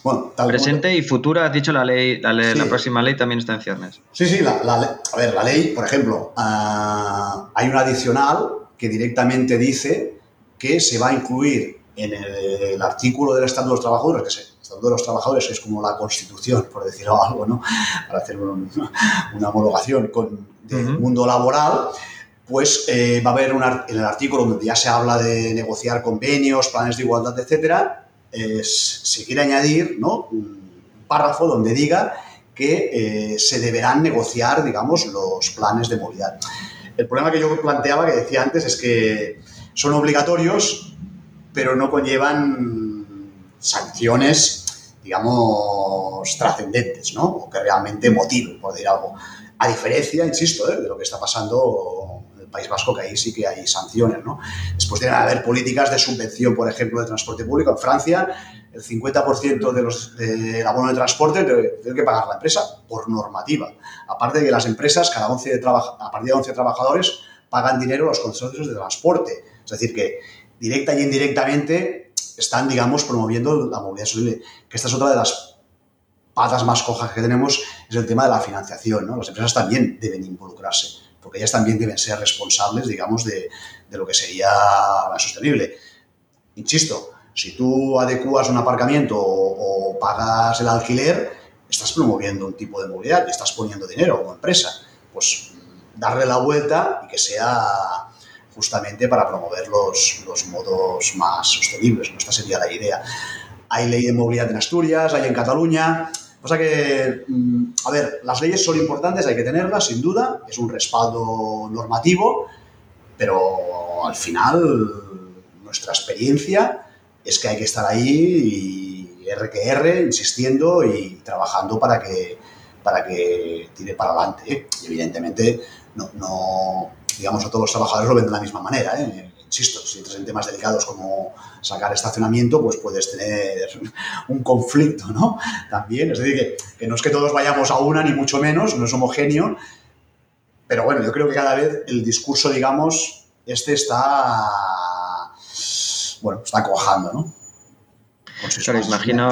Bueno, Presente y futura, has dicho la ley, la, próxima ley también está en ciernes. Sí, sí, la, a ver, la ley, por ejemplo, ah, hay un adicional que directamente dice que se va a incluir en el, artículo del Estatuto de los Trabajadores, que es el Estatuto de los Trabajadores es como la Constitución, por decirlo algo, ¿no? Para hacer una homologación con el mundo laboral, pues eh, va a haber un en el artículo donde ya se habla de negociar convenios, planes de igualdad, etcétera, se quiere añadir ¿no? un párrafo donde diga que eh, se deberán negociar, digamos, los planes de movilidad. El problema que yo planteaba, que decía antes, es que son obligatorios, pero no conllevan sanciones, digamos, trascendentes, ¿no? O que realmente motiven, por decir algo. A diferencia, insisto, ¿eh? de lo que está pasando País Vasco, que ahí sí que hay sanciones. ¿no? Después tiene que haber políticas de subvención, por ejemplo, de transporte público. En Francia, el 50% de los, del abono de transporte tiene que pagar la empresa por normativa. Aparte de que las empresas, cada 11 a partir de 11 trabajadores, pagan dinero a los consorcios de transporte. Es decir, que directa y indirectamente están, digamos, promoviendo la movilidad sostenible, que esta es otra de las patas más cojas que tenemos, es el tema de la financiación. ¿no? Las empresas también deben involucrarse porque ellas también deben ser responsables, digamos, de, lo que sería sostenible. Insisto, si tú adecuas un aparcamiento o, pagas el alquiler, estás promoviendo un tipo de movilidad estás poniendo dinero como empresa. Pues darle la vuelta y que sea justamente para promover los, los modos más sostenibles. Esta sería la idea. Hay ley de movilidad en Asturias, hay en Cataluña, o sea que, mm, a ver, las leyes son importantes, hay que tenerlas, sin duda, es un respaldo normativo, pero al final nuestra experiencia es que hay que estar ahí y R que R, insistiendo y trabajando para que, para que tire para adelante. ¿eh? Y evidentemente, no, no, digamos, a todos los trabajadores lo ven de la misma manera. ¿eh? Insisto, si entras en temas delicados como sacar estacionamiento, pues puedes tener un conflicto, ¿no? También, es decir, que, que no es que todos vayamos a una, ni mucho menos, no es homogéneo, pero bueno, yo creo que cada vez el discurso, digamos, este está, bueno, está cojando, ¿no? Imagino,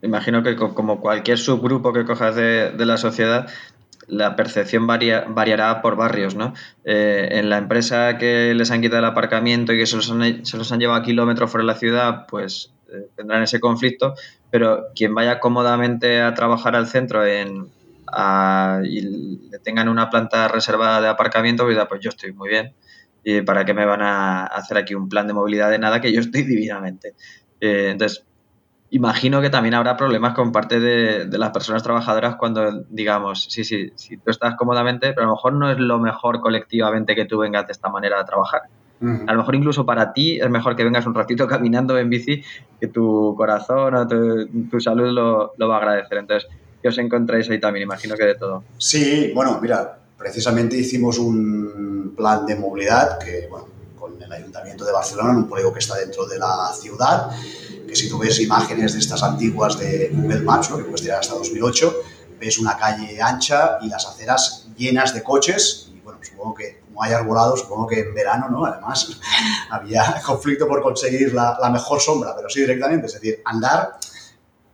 imagino que como cualquier subgrupo que cojas de, de la sociedad, la percepción varia, variará por barrios, ¿no? Eh, en la empresa que les han quitado el aparcamiento y que se los han, se los han llevado a kilómetros fuera de la ciudad, pues eh, tendrán ese conflicto, pero quien vaya cómodamente a trabajar al centro y le tengan una planta reservada de aparcamiento, pues, pues yo estoy muy bien. ¿Y para qué me van a hacer aquí un plan de movilidad de nada que yo estoy divinamente? Eh, entonces, imagino que también habrá problemas con parte de, de, las personas trabajadoras cuando digamos, sí, sí, sí, tú estás cómodamente, pero a lo mejor no es lo mejor colectivamente que tú vengas de esta manera a trabajar. Uh-huh. A lo mejor incluso para ti es mejor que vengas un ratito caminando en bici, que tu corazón o tu, tu salud lo, lo, va a agradecer. Entonces, ¿qué os encontráis ahí también? Imagino que de todo. Sí, bueno, mira, precisamente hicimos un plan de movilidad que, bueno, con el Ayuntamiento de Barcelona, en un proyecto que está dentro de la ciudad, que si tú ves imágenes de estas antiguas de Google Maps, ¿no? que puedes tirar hasta 2008, ves una calle ancha y las aceras llenas de coches. Y bueno, supongo que como hay arbolado, supongo que en verano, ¿no? Además, había conflicto por conseguir la, la, mejor sombra, pero sí directamente, es decir, andar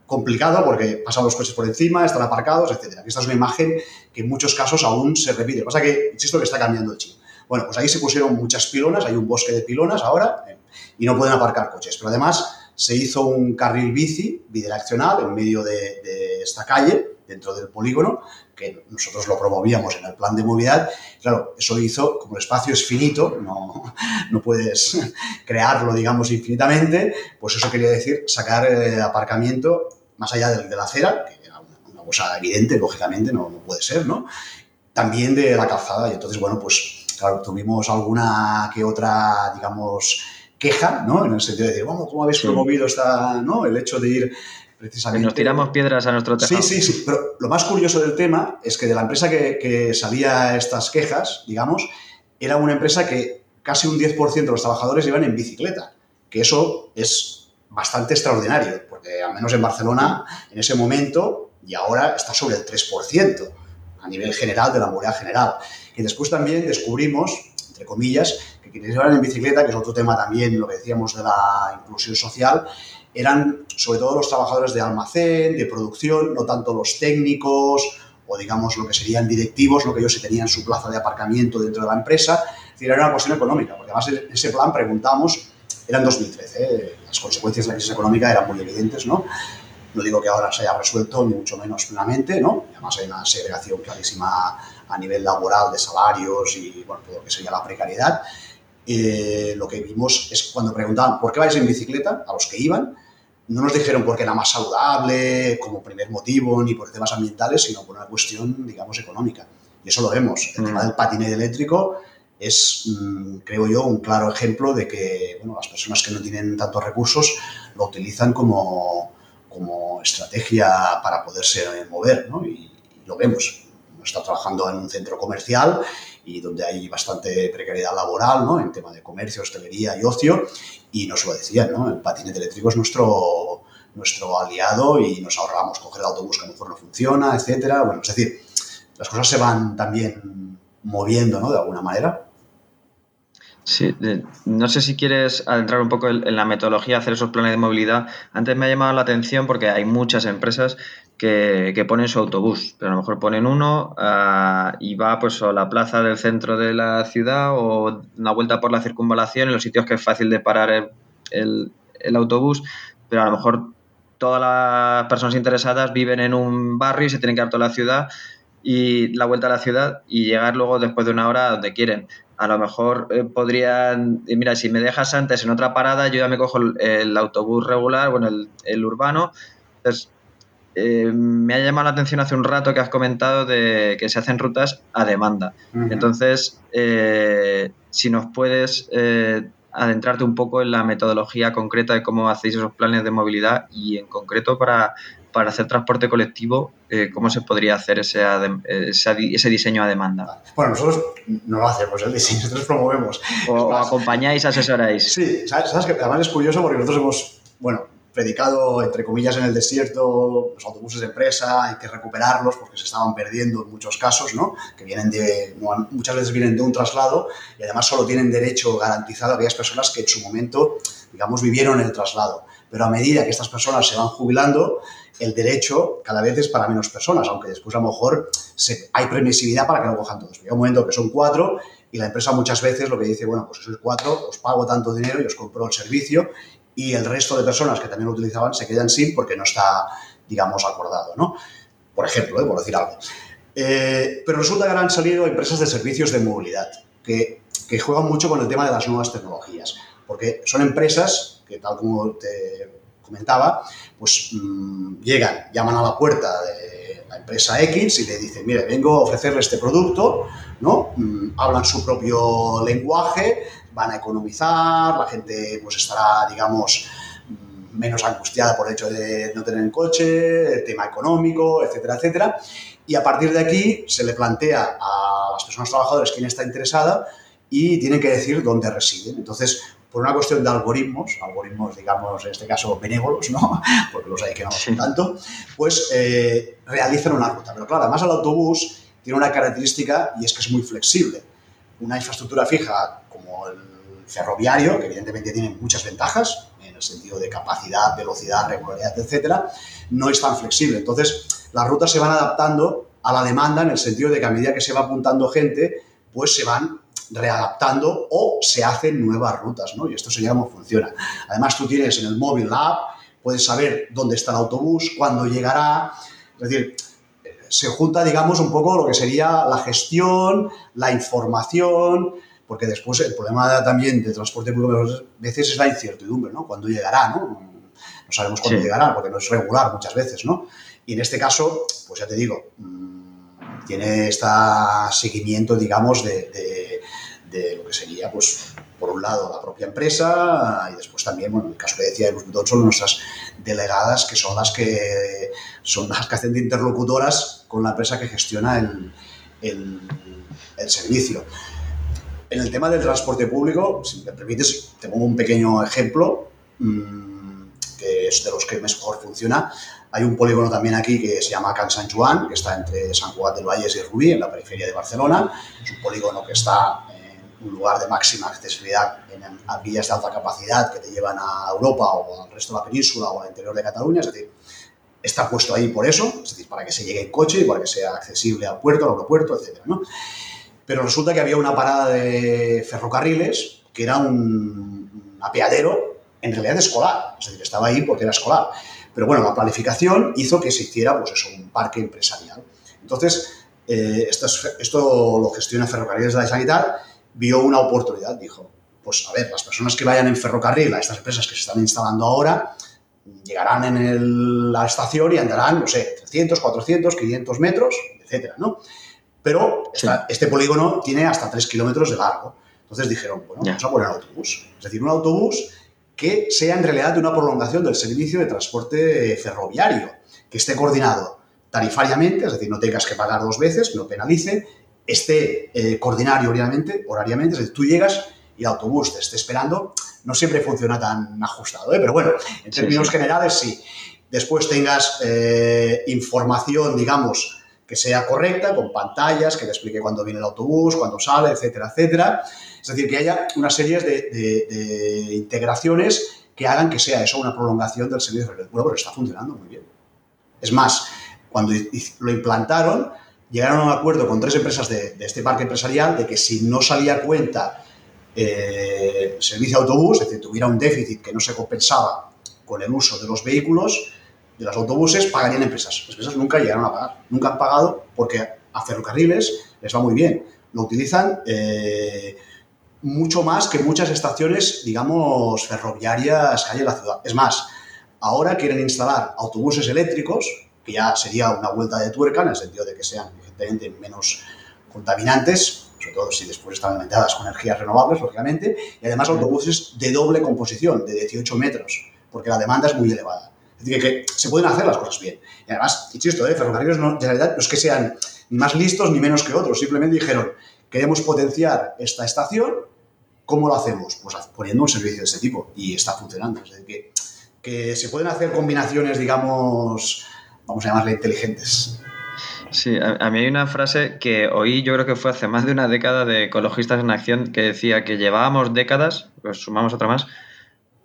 complicado porque pasan los coches por encima, están aparcados, etc. Esta es una imagen que en muchos casos aún se repite. Lo que pasa que, insisto, que está cambiando el chip. Bueno, pues ahí se pusieron muchas pilonas, hay un bosque de pilonas ahora eh, y no pueden aparcar coches. Pero además se hizo un carril bici bidireccional en medio de, esta calle, dentro del polígono, que nosotros lo promovíamos en el plan de movilidad. Claro, eso hizo, como el espacio es finito, no, no puedes crearlo, digamos, infinitamente, pues eso quería decir sacar eh, aparcamiento más allá de, de, la acera, que era una, una cosa evidente, lógicamente, no, no puede ser, ¿no? También de la calzada. Y entonces, bueno, pues claro, tuvimos alguna que otra, digamos, queja, ¿no? En el sentido de decir, bueno, ¿cómo habéis promovido esta, ¿no? El hecho de ir precisamente... Que nos tiramos piedras a nuestro tejado. Sí, sí, sí. Pero lo más curioso del tema es que de la empresa que, que salía estas quejas, digamos, era una empresa que casi un 10% de los trabajadores iban en bicicleta. Que eso es bastante extraordinario, porque al menos en Barcelona, en ese momento, y ahora está sobre el 3% a nivel general de la movilidad general. Y después también descubrimos, entre comillas, que quienes iban en bicicleta, que es otro tema también, lo que decíamos de la inclusión social, eran sobre todo los trabajadores de almacén, de producción, no tanto los técnicos o digamos lo que serían directivos, lo que ellos se tenían su plaza de aparcamiento dentro de la empresa. Es decir, era una cuestión económica, porque además en ese plan preguntamos, era en 2013, ¿eh? las consecuencias de la crisis económica eran muy evidentes, ¿no? No digo que ahora se haya resuelto, ni mucho menos plenamente, ¿no? Además hay una segregación clarísima a nivel laboral de salarios y, bueno, todo lo que sería la precariedad. Eh, lo que vimos es cuando preguntaban por qué vais en bicicleta, a los que iban, no nos dijeron porque era más saludable, como primer motivo, ni por temas ambientales, sino por una cuestión, digamos, económica. Y eso lo vemos. El mm. tema del patinete eléctrico es, mmm, creo yo, un claro ejemplo de que bueno, las personas que no tienen tantos recursos lo utilizan como, como estrategia para poderse mover, ¿no? Y, y lo vemos. Está trabajando en un centro comercial y donde hay bastante precariedad laboral, ¿no? En tema de comercio, hostelería y ocio. Y nos lo decían, ¿no? El patinete eléctrico es nuestro, nuestro aliado y nos ahorramos coger el autobús que a lo mejor no funciona, etcétera. Bueno, es decir, las cosas se van también moviendo, ¿no? De alguna manera. Sí, no sé si quieres adentrar un poco en la metodología, hacer esos planes de movilidad. Antes me ha llamado la atención porque hay muchas empresas que, que ponen su autobús, pero a lo mejor ponen uno uh, y va pues a la plaza del centro de la ciudad o una vuelta por la circunvalación en los sitios que es fácil de parar el, el, el autobús, pero a lo mejor todas las personas interesadas viven en un barrio y se tienen que dar toda la ciudad y la vuelta a la ciudad y llegar luego después de una hora donde quieren a lo mejor eh, podrían, mira, si me dejas antes en otra parada, yo ya me cojo el, el autobús regular, bueno, el, el urbano. Entonces, eh, me ha llamado la atención hace un rato que has comentado de que se hacen rutas a demanda. Uh -huh. Entonces, eh, si nos puedes eh, adentrarte un poco en la metodología concreta de cómo hacéis esos planes de movilidad y en concreto para, para hacer transporte colectivo, eh, ¿cómo se podría hacer ese, ese, diseño a demanda? Bueno, nosotros no lo hacemos el diseño, nosotros promovemos. O, acompañáis, asesoráis. Sí, sabes, sabes que además es curioso porque nosotros hemos, bueno, predicado, entre comillas, en el desierto, los autobuses de empresa, hay que recuperarlos porque se estaban perdiendo en muchos casos, ¿no? Que vienen de, muchas veces vienen de un traslado y además solo tienen derecho garantizado a aquellas personas que en su momento, digamos, vivieron el traslado. Pero a medida que estas personas se van jubilando, el derecho cada vez es para menos personas, aunque después a lo mejor hay permisividad para que lo cojan todos. Llega un momento que son cuatro y la empresa muchas veces lo que dice, bueno, pues sois cuatro, os pago tanto dinero y os compro el servicio y el resto de personas que también lo utilizaban se quedan sin porque no está, digamos, acordado, ¿no? Por ejemplo, ¿eh? por decir algo. Eh, pero resulta que ahora han salido empresas de servicios de movilidad que, que, juegan mucho con el tema de las nuevas tecnologías, porque son empresas que, tal como te comentaba, pues mmm, llegan, llaman a la puerta de la empresa X y le dicen, mire, vengo a ofrecerle este producto, ¿no? Mm, hablan su propio lenguaje, van a economizar, la gente pues estará, digamos, mm, menos angustiada por el hecho de no tener el coche, el tema económico, etcétera, etcétera. Y a partir de aquí se le plantea a las personas trabajadoras quién está interesada y tienen que decir dónde residen. Entonces, por una cuestión de algoritmos, algoritmos, digamos, en este caso benévolos, ¿no? Porque los hay que no son tanto, pues eh, realizan una ruta. Pero claro, además el autobús tiene una característica y es que es muy flexible. Una infraestructura fija como el ferroviario, que evidentemente tiene muchas ventajas en el sentido de capacidad, velocidad, regularidad, etcétera, no es tan flexible. Entonces, las rutas se van adaptando a la demanda en el sentido de que a medida que se va apuntando gente, pues se van readaptando o se hacen nuevas rutas, ¿no? Y esto se llama cómo funciona. Además, tú tienes en el móvil la app, puedes saber dónde está el autobús, cuándo llegará, es decir, se junta, digamos, un poco lo que sería la gestión, la información, porque después el problema también de transporte público a veces es la incertidumbre, ¿no? Cuándo llegará, ¿no? No sabemos cuándo llegará, porque no es regular muchas veces, ¿no? Y en este caso, pues ya te digo, mm, tiene este seguimiento, digamos, de, de, lo que sería, pues, por un lado, la propia empresa y después también, bueno, en el caso que decía de los Butón, son nuestras delegadas, que son las que son las que hacen de interlocutoras con la empresa que gestiona el, el, el servicio. En el tema del transporte público, si me permites, te pongo un pequeño ejemplo, mmm, que es de los que mejor funciona. Hay un polígono también aquí que se llama Can San Juan, que está entre San Juan del Valles y Rubí, en la periferia de Barcelona. Es un polígono que está un lugar de máxima accesibilidad en, en vías de alta capacidad que te llevan a Europa o al resto de la península o al interior de Cataluña. Es decir, está puesto ahí por eso, es decir, para que se llegue en coche y para que sea accesible al puerto, al aeropuerto, etc. ¿no? Pero resulta que había una parada de ferrocarriles que era un, apeadero, en realidad escolar. Es decir, estaba ahí porque era escolar. Pero bueno, la planificación hizo que se hiciera, pues eso, un parque empresarial. Entonces, eh, esto, es, esto, lo gestiona Ferrocarriles de la Sanidad, vio una oportunidad, dijo, pues a ver, las personas que vayan en ferrocarril a estas empresas que se están instalando ahora, llegarán en el, la estación y andarán, no sé, 300, 400, 500 metros, etcétera, ¿no? Pero sí. este polígono tiene hasta 3 kilómetros de largo. Entonces dijeron, bueno, yeah. vamos a poner autobús. Es decir, un autobús que sea en realidad una prolongación del servicio de transporte ferroviario, que esté coordinado tarifariamente, es decir, no tengas que pagar dos veces, no penalice, esté eh, coordinado horariamente, horariamente, es decir, tú llegas y el autobús te esté esperando, no siempre funciona tan ajustado, ¿eh? pero bueno, en términos sí, sí. generales sí. Después tengas eh, información, digamos, que sea correcta, con pantallas, que te explique cuándo viene el autobús, cuándo sale, etcétera, etcétera. Es decir, que haya una serie de, de, de integraciones que hagan que sea eso una prolongación del servicio de Bueno, pero está funcionando muy bien. Es más, cuando lo implantaron, llegaron a un acuerdo con tres empresas de, de este parque empresarial de que si no salía cuenta eh, servicio de autobús, es decir, tuviera un déficit que no se compensaba con el uso de los vehículos, de los autobuses, pagarían empresas. Las empresas nunca llegaron a pagar, nunca han pagado porque a ferrocarriles les va muy bien. Lo utilizan eh, mucho más que muchas estaciones, digamos, ferroviarias que hay en la ciudad. Es más, ahora quieren instalar autobuses eléctricos, que ya sería una vuelta de tuerca en el sentido de que sean, evidentemente, menos contaminantes, sobre todo si después están alimentadas con energías renovables, lógicamente, y además autobuses de doble composición, de 18 metros, porque la demanda es muy elevada. Es decir, que, se pueden hacer las cosas bien. Y además, insisto, ¿eh? ferrocarriles no, en realidad no es que sean ni más listos ni menos que otros, simplemente dijeron, queremos potenciar esta estación, ¿cómo lo hacemos? Pues poniendo un servicio de este tipo y está funcionando. Es decir, que, que se pueden hacer combinaciones, digamos, vamos a llamarle inteligentes. Sí, a, mí hay una frase que oí, yo creo que fue hace más de una década de Ecologistas en Acción, que decía que llevábamos décadas, pues sumamos otra más,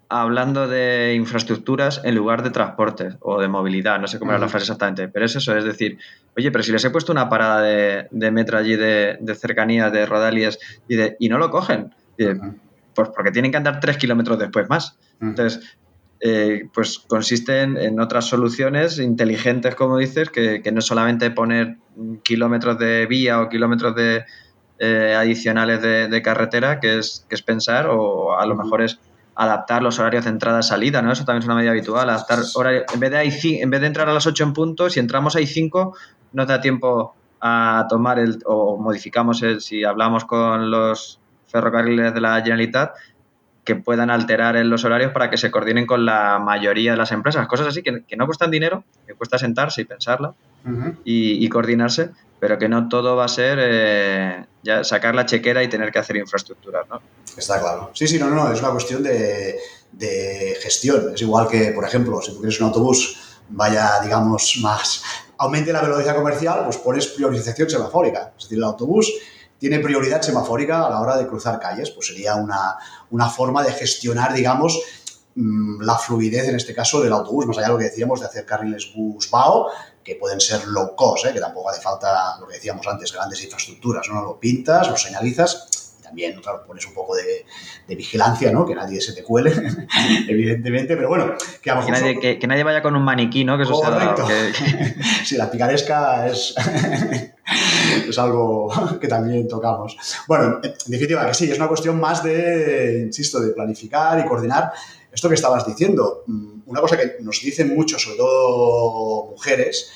hablando de infraestructuras en lugar de transporte o de movilidad, no sé cómo era la frase exactamente, pero es eso, es decir, oye, pero si les he puesto una parada de, metro allí de, de cercanía, de rodalies, y, de, y no lo cogen, pues porque tienen que andar tres kilómetros después más. Entonces, eh, pues consisten en otras soluciones inteligentes, como dices, que, no solamente poner kilómetros de vía o kilómetros de, eh, adicionales de, carretera, que es, que es pensar, o a lo mejor es adaptar los horarios de entrada y salida, ¿no? Eso también es una medida habitual, adaptar en vez de en vez de entrar a las 8 en punto, si entramos a 5, nos da tiempo a tomar el, o modificamos el, si hablamos con los ferrocarriles de la Generalitat, que puedan alterar en los horarios para que se coordinen con la mayoría de las empresas. Cosas así que, no cuestan dinero, que cuesta sentarse y pensarla y, coordinarse, pero que no todo va a ser eh, ya sacar la chequera y tener que hacer infraestructuras, ¿no? Está claro. Sí, sí, no, no, es una cuestión de, de gestión. Es igual que, por ejemplo, si tú quieres un autobús vaya, digamos, más, aumente la velocidad comercial, pues pones priorización semafórica. Es decir, el autobús tiene prioridad semafórica a la hora de cruzar calles, pues sería una, forma de gestionar, digamos, mm, la fluidez, en este caso, del autobús, más allá de lo que decíamos de hacer carriles bus-BAO, que pueden ser low cost, ¿eh? que tampoco hace falta, lo que decíamos antes, grandes infraestructuras, ¿no? Lo pintas, lo señalizas, también, claro, pones un poco de, vigilancia, ¿no? Que nadie se te cuele, evidentemente, pero bueno, que a lo mejor... Que nadie, vaya con un maniquí, ¿no? Que eso Correcto. sí, la picaresca es... es algo que también tocamos. Bueno, en definitiva, que sí, es una cuestión más de, insisto, de planificar y coordinar esto que estabas diciendo. Mm, una cosa que nos dicen mucho, sobre todo mujeres,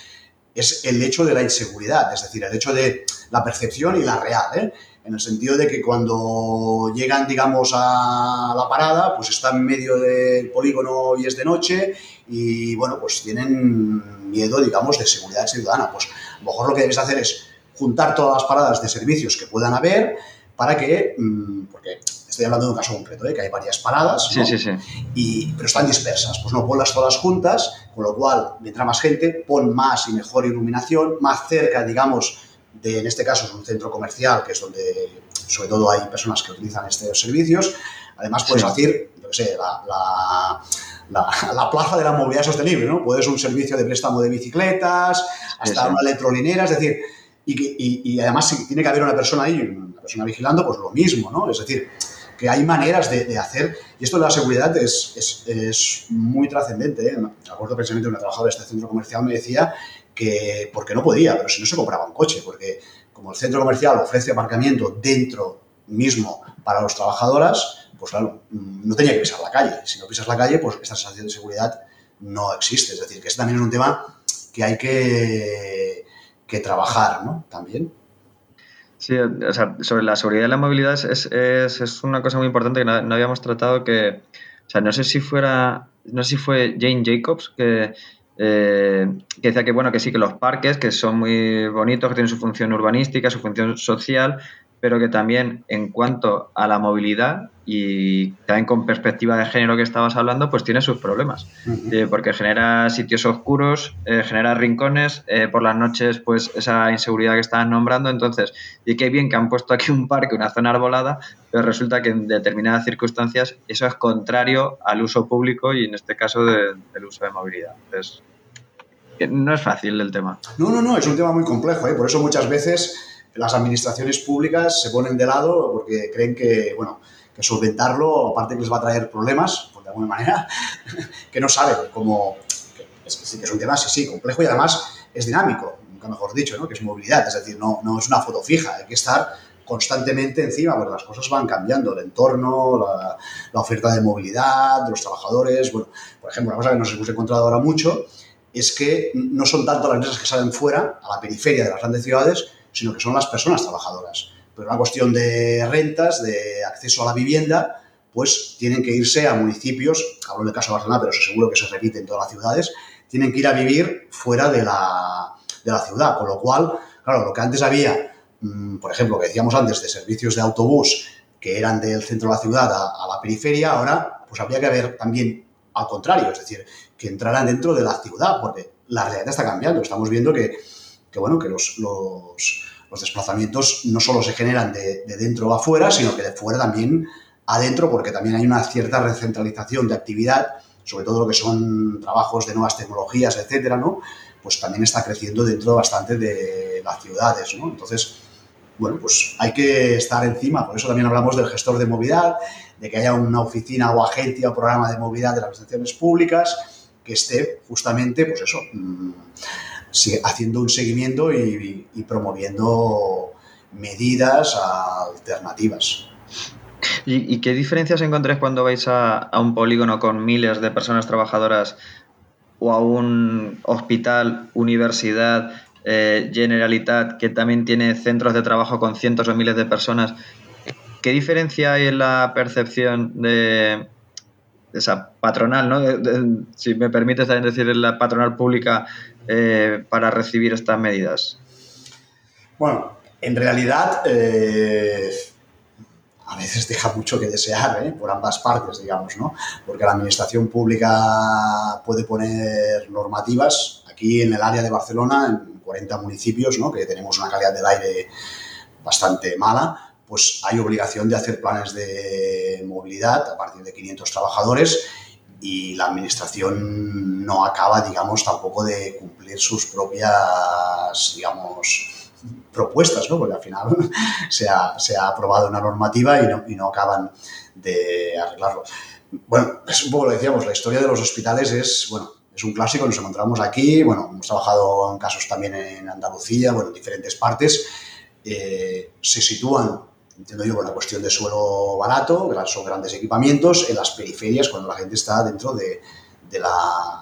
es el hecho de la inseguridad, es decir, el hecho de la percepción y la real, ¿eh? En el sentido de que cuando llegan, digamos, a la parada, pues están en medio del polígono y es de noche y, bueno, pues tienen miedo, digamos, de seguridad ciudadana. Pues a lo mejor lo que debes hacer es juntar todas las paradas de servicios que puedan haber para que, mm, porque estoy hablando de un caso concreto, ¿eh? que hay varias paradas, sí, sí, sí. Y, pero están dispersas, pues no, ponlas todas juntas, con lo cual, mientras más gente, pon más y mejor iluminación, más cerca, digamos, de, en este caso es un centro comercial, que es donde sobre todo hay personas que utilizan estos servicios, además puedes decir, yo qué sé, la, la, plaza de la movilidad sostenible, ¿no? Puedes un servicio de préstamo de bicicletas, hasta una electrolinera, es decir, y, y, además si tiene que haber una persona ahí, una persona vigilando, pues lo mismo, ¿no? Es decir, que hay maneras de, hacer, y esto de la seguridad es, es, muy trascendente. ¿eh? Me acuerdo precisamente una trabajadora de este centro comercial me decía que porque no podía, pero si no se compraba un coche, porque como el centro comercial ofrece aparcamiento dentro mismo para los trabajadoras, pues claro, no tenía que pisar la calle. Si no pisas la calle, pues esta sensación de seguridad no existe. Es decir, que este también es un tema que hay que que trabajar, ¿no? También. Sí, o sea, sobre la seguridad y la movilidad es, es, es una cosa muy importante que no, habíamos tratado que, o sea, no sé si fuera, no sé si fue Jane Jacobs que, eh, que decía que, bueno, que sí, que los parques, que son muy bonitos, que tienen su función urbanística, su función social, pero que también en cuanto a la movilidad y también con perspectiva de género que estabas hablando, pues tiene sus problemas, eh, porque genera sitios oscuros, eh, genera rincones, eh, por las noches pues esa inseguridad que estabas nombrando, entonces, y qué bien que han puesto aquí un parque, una zona arbolada, pero resulta que en determinadas circunstancias eso es contrario al uso público y en este caso del uso de movilidad. Entonces, no es fácil el tema. No, no, no, es un tema muy complejo, por eso muchas veces las administraciones públicas se ponen de lado porque creen que, bueno, que solventarlo, aparte que les va a traer problemas, pues de alguna manera, que no saben cómo, que es, sí que es un tema, sí, sí, complejo y además es dinámico, nunca mejor dicho, ¿no? que es movilidad, es decir, no, no es una foto fija, hay que estar constantemente encima, porque las cosas van cambiando, el entorno, la, la, oferta de movilidad, de los trabajadores. Bueno, por ejemplo, una cosa que nos hemos encontrado ahora mucho es que no son tanto las empresas que salen fuera, a la periferia de las grandes ciudades, sino que son las personas trabajadoras. Pero una cuestión de rentas, de acceso a la vivienda, pues tienen que irse a municipios, hablo del caso de Barcelona, pero seguro que se repite en todas las ciudades, tienen que ir a vivir fuera de la, de la ciudad, con lo cual, claro, lo que antes había, mm, por ejemplo, que decíamos antes de servicios de autobús que eran del centro de la ciudad a, la periferia, ahora pues habría que haber también al contrario, es decir, que entraran dentro de la ciudad, porque la realidad está cambiando. Estamos viendo que, bueno, que los, los, desplazamientos no solo se generan de, dentro a afuera, sino que de fuera también adentro, porque también hay una cierta recentralización de actividad, sobre todo lo que son trabajos de nuevas tecnologías, etcétera, ¿no? Pues también está creciendo dentro bastante de las ciudades, ¿no? Entonces, bueno, pues hay que estar encima. Por eso también hablamos del gestor de movilidad, de que haya una oficina o agencia o programa de movilidad de las administraciones públicas que esté justamente, pues eso, mm, haciendo un seguimiento y, promoviendo medidas alternativas. ¿Y, qué diferencias encontráis cuando vais a, un polígono con miles de personas trabajadoras o a un hospital, universidad, eh, Generalitat, que también tiene centros de trabajo con cientos o miles de personas? ¿Qué diferencia hay en la percepción de, esa patronal, ¿no? si me permites también decir, la patronal pública eh, para recibir estas medidas? Bueno, en realidad eh, a veces deja mucho que desear ¿eh? por ambas partes, digamos, ¿no? Porque la administración pública puede poner normativas. Aquí en el área de Barcelona, en 40 municipios, ¿no? que tenemos una calidad del aire bastante mala, pues hay obligación de hacer planes de movilidad a partir de 500 trabajadores y la administración no acaba, digamos, tampoco de cumplir sus propias, digamos, propuestas, ¿no? Porque al final se ha, se ha aprobado una normativa y no, y no acaban de arreglarlo. Bueno, es un poco lo decíamos, la historia de los hospitales es, bueno, es un clásico, nos encontramos aquí, bueno, hemos trabajado en casos también en Andalucía, bueno, en diferentes partes, eh, se sitúan entiendo yo, por la cuestión de suelo barato, son grandes equipamientos, en las periferias, cuando la gente está dentro de, la,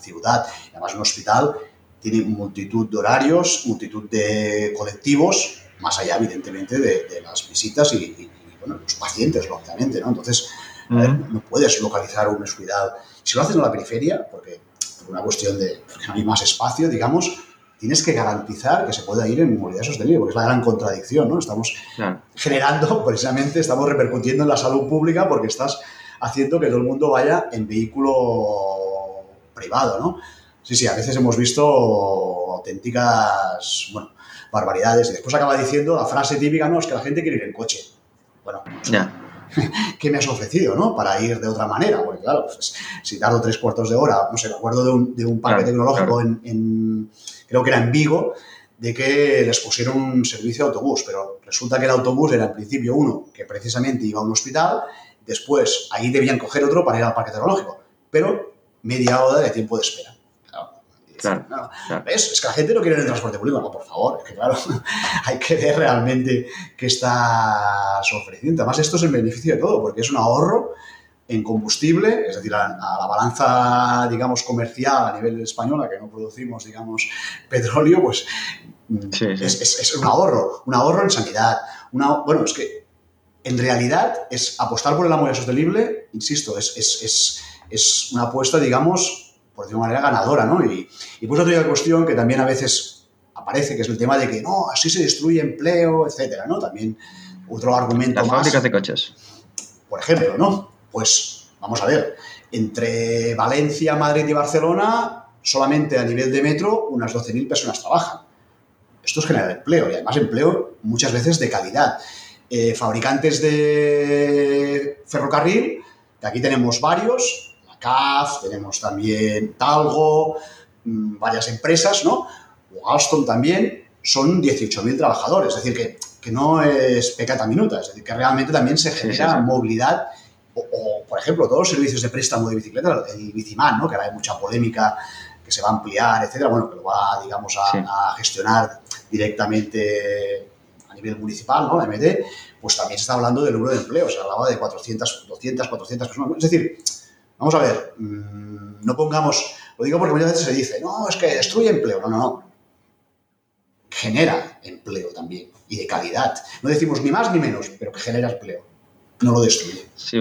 ciudad. Además, un hospital tiene multitud de horarios, multitud de colectivos, más allá, evidentemente, de, las visitas y, los pacientes, lógicamente, ¿no? Entonces, no puedes localizar un hospital. Si lo haces en la periferia, porque por una cuestión de porque no hay más espacio, digamos, tienes que garantizar que se pueda ir en movilidad sostenible, porque es la gran contradicción, ¿no? Estamos generando, precisamente, estamos repercutiendo en la salud pública porque estás haciendo que todo el mundo vaya en vehículo privado, ¿no? Sí, sí, a veces hemos visto auténticas, bueno, barbaridades. Y después acaba diciendo la frase típica, no, es que la gente quiere ir en coche. Bueno, ¿qué me has ofrecido, no? Para ir de otra manera. Porque claro, pues, si tardo tres cuartos de hora, no sé, me acuerdo de un, de un parque tecnológico en creo que era en Vigo, de que les pusieron un servicio de autobús, pero resulta que el autobús era al principio uno que precisamente iba a un hospital, después ahí debían coger otro para ir al parque tecnológico, pero media hora de tiempo de espera. Claro, Es que la gente no quiere ir en el transporte público, no, por favor, es que claro, hay que ver realmente qué está ofreciendo. Además, esto es el beneficio de todo, porque es un ahorro en combustible, es decir, a, la balanza, digamos, comercial a nivel español, a que no producimos, digamos, petróleo, pues Es, un ahorro, un ahorro en sanidad. Una, bueno, es que en realidad es apostar por el movilidad sostenible, insisto, es, es, una apuesta, digamos, por decirlo de manera ganadora, ¿no? Y, y pues otra cuestión que también a veces aparece, que es el tema de que no, así se destruye empleo, etcétera, ¿no? También otro argumento Las fábricas de coches. Por ejemplo, ¿no? Pues vamos a ver, entre Valencia, Madrid y Barcelona, solamente a nivel de metro, unas 12.000 personas trabajan. Esto es generar empleo y además empleo muchas veces de calidad. Eh, fabricantes de ferrocarril, que aquí tenemos varios, la CAF, tenemos también Talgo, mm, varias empresas, ¿no? O Alstom también, son 18.000 trabajadores, es decir, que, no es pecata minuta, es decir, que realmente también se genera movilidad o, por ejemplo, todos los servicios de préstamo de bicicleta, el Biciman, ¿no? que ahora hay mucha polémica que se va a ampliar, etcétera, bueno, que lo va, digamos, a, gestionar directamente a nivel municipal, ¿no? La MD, pues también se está hablando del número de empleos, se hablaba de 400, 200, 400 personas. Es decir, vamos a ver, mm, no pongamos, lo digo porque muchas veces se dice, no, es que destruye empleo. No, no, no. Genera empleo también y de calidad. No decimos ni más ni menos, pero que genera empleo. no lo destruye. Sí,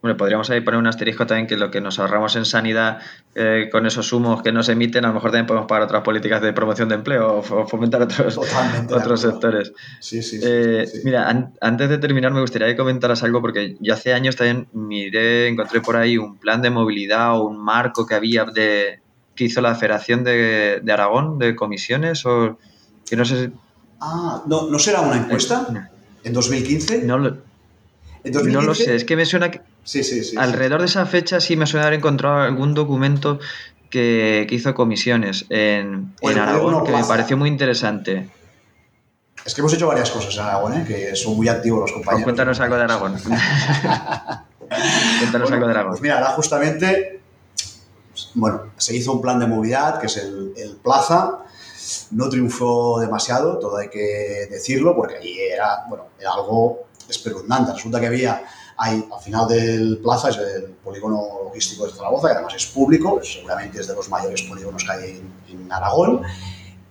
bueno, podríamos ahí poner un asterisco también que lo que nos ahorramos en sanidad eh, con esos humos que nos emiten, a lo mejor también podemos pagar otras políticas de promoción de empleo o fomentar otros, otros sectores. Sí, sí, eh, sí, Mira, antes de terminar me gustaría que comentaras algo porque yo hace años también miré, encontré por ahí un plan de movilidad o un marco que había de que hizo la Federación de, de Aragón de comisiones o que no sé si... Ah, ¿no, ¿no será una encuesta? Eh, ¿En 2015? No lo, ¿En 2015? no lo sé, es que me suena que... Sí, sí, sí. Alrededor de esa fecha sí me suena haber encontrado algún documento que, que hizo comisiones en, en Aragón que me pareció muy interesante. Es que hemos hecho varias cosas en Aragón, ¿eh? que son muy activos los Pues compañeros. cuéntanos algo de Aragón. cuéntanos Bueno, algo de Aragón. Pues mira, ahora justamente, bueno, se hizo un plan de movilidad, que es el, el Plaza. No triunfó demasiado, todo hay que decirlo, porque allí era, bueno, era algo espeluznante. Resulta que había, ahí, al final del Plaza, es el polígono logístico de Zaragoza, que además es público, seguramente es de los mayores polígonos que hay en, en Aragón.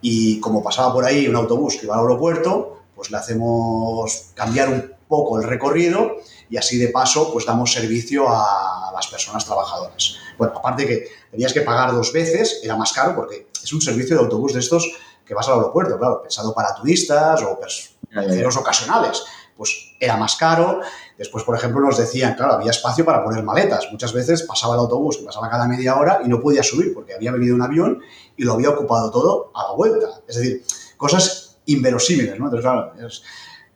Y como pasaba por ahí un autobús que iba al aeropuerto, pues le hacemos cambiar un poco el recorrido y así de paso pues damos servicio a las personas trabajadoras. Bueno, aparte que tenías que pagar dos veces, era más caro porque es un servicio de autobús de estos que vas al aeropuerto, claro, pensado para turistas o viajeros ocasionales, pues era más caro. Después, por ejemplo, nos decían, claro, había espacio para poner maletas. Muchas veces pasaba el autobús, que pasaba cada media hora y no podía subir porque había venido un avión y lo había ocupado todo a la vuelta. Es decir, cosas inverosímiles, ¿no? Entonces, claro, es-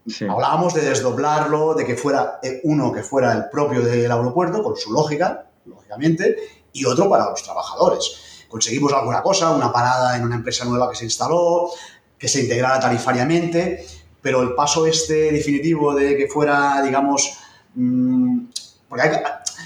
Sí. Hablábamos de desdoblarlo, de que fuera eh, uno que fuera el propio del aeropuerto, con su lógica, lógicamente, y otro para los trabajadores. Conseguimos alguna cosa, una parada en una empresa nueva que se instaló, que se integrara tarifariamente, pero el paso este definitivo de que fuera, digamos, mm, porque hay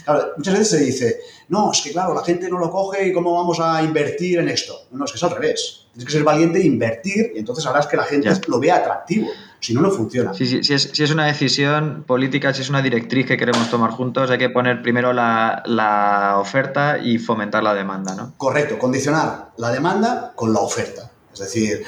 claro, muchas veces se dice, no, es que claro, la gente no lo coge y cómo vamos a invertir en esto. No, es que es al revés. Tienes que ser valiente e invertir y entonces harás que la gente Ya. lo vea atractivo. Si no, no funciona. Sí, sí, si, es, si es una decisión política, si es una directriz que queremos tomar juntos, hay que poner primero la, la oferta y fomentar la demanda, ¿no? Correcto, condicionar la demanda con la oferta. Es decir,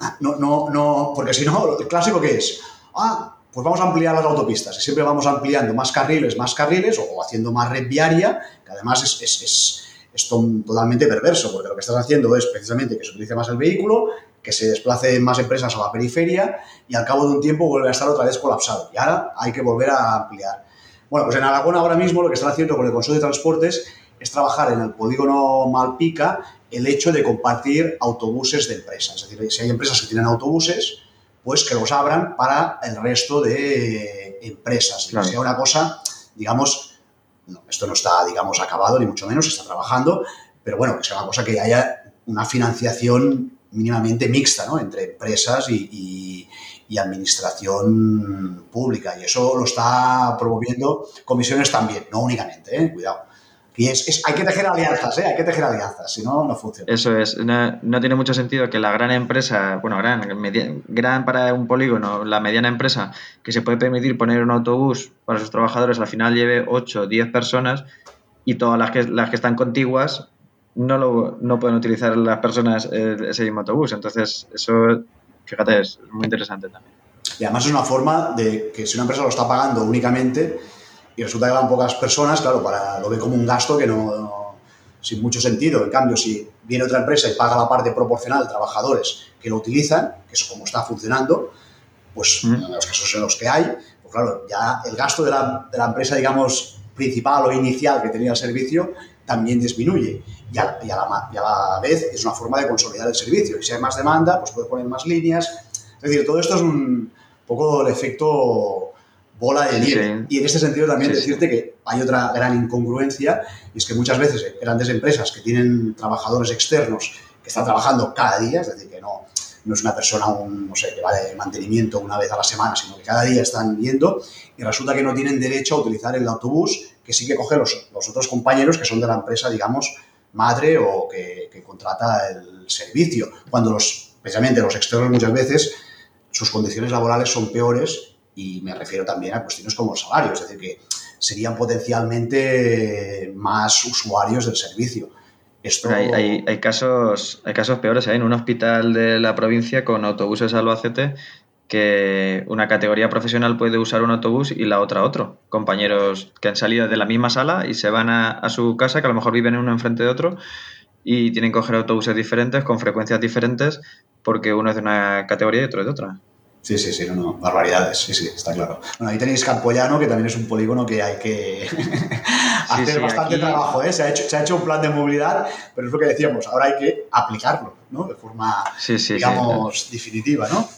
no, no, no, porque si no, el clásico que es, ah, pues vamos a ampliar las autopistas y siempre vamos ampliando más carriles, más carriles o haciendo más red viaria, que además es, es, es, es to- totalmente perverso, porque lo que estás haciendo es precisamente que se utilice más el vehículo, que se desplace más empresas a la periferia y al cabo de un tiempo vuelve a estar otra vez colapsado. Y ahora hay que volver a ampliar. Bueno, pues en Aragón ahora mismo lo que están haciendo con el Consejo de Transportes es trabajar en el polígono Malpica el hecho de compartir autobuses de empresas. Es decir, si hay empresas que tienen autobuses, pues que los abran para el resto de empresas. Claro. que sea una cosa, digamos, no, esto no está, digamos, acabado, ni mucho menos, se está trabajando, pero bueno, que sea una cosa que haya una financiación mínimamente mixta, ¿no? Entre empresas y, y- y administración pública. Y eso lo está promoviendo comisiones también, no únicamente, ¿eh? Cuidado. Y es, es- hay que tejer alianzas, ¿eh? Hay que tejer alianzas, si no, no funciona. Eso es, no, no tiene mucho sentido que la gran empresa, bueno, gran, media- gran para un polígono, la mediana empresa, que se puede permitir poner un autobús para sus trabajadores, al final lleve 8 o 10 personas y todas las que, las que están contiguas no, lo, no pueden utilizar las personas eh, ese mismo autobús. Entonces, eso, fíjate, es muy interesante también. Y además es una forma de que si una empresa lo está pagando únicamente y resulta que van pocas personas, claro, para, lo ve como un gasto que no, no- sin mucho sentido. En cambio, si viene otra empresa y paga la parte proporcional de trabajadores que lo utilizan, que es como está funcionando, pues Mm. en los casos en los que hay, pues claro, ya el gasto de la, de la empresa, digamos, principal o inicial que tenía el servicio también disminuye. Y a, y a la, y a la vez es una forma de consolidar el servicio. Y si hay más demanda, pues puedes poner más líneas. Es decir, todo esto es un poco el efecto bola de nieve. Sí. Y en este sentido también Sí, sí. decirte que hay otra gran incongruencia y es que muchas veces grandes empresas que tienen trabajadores externos que están trabajando cada día, es decir, que no, no es una persona, un, no sé, que va de mantenimiento una vez a la semana, sino que cada día están yendo y resulta que no tienen derecho a utilizar el autobús que sí que cogen los, los otros compañeros que son de la empresa, digamos, madre o que, que contrata el servicio. Cuando los, precisamente los externos muchas veces sus condiciones laborales son peores y me refiero también a cuestiones como el salario, es decir, que serían potencialmente más usuarios del servicio. Esto, hay, hay, hay casos, hay casos peores. Hay en un hospital de la provincia con autobuses Albacete que una categoría profesional puede usar un autobús y la otra otro. Compañeros que han salido de la misma sala y se van a, su casa, que a lo mejor viven uno enfrente de otro y tienen que coger autobuses diferentes con frecuencias diferentes porque uno es de una categoría y otro es de otra. Sí, sí, sí, no, no, barbaridades, sí, sí, está claro. Bueno, ahí tenéis Campoyano, que también es un polígono que hay que hacer bastante trabajo, ¿eh? Se ha, hecho, se ha hecho un plan de movilidad, pero es lo que decíamos, ahora hay que aplicarlo, ¿no? De forma, digamos, definitiva, ¿no?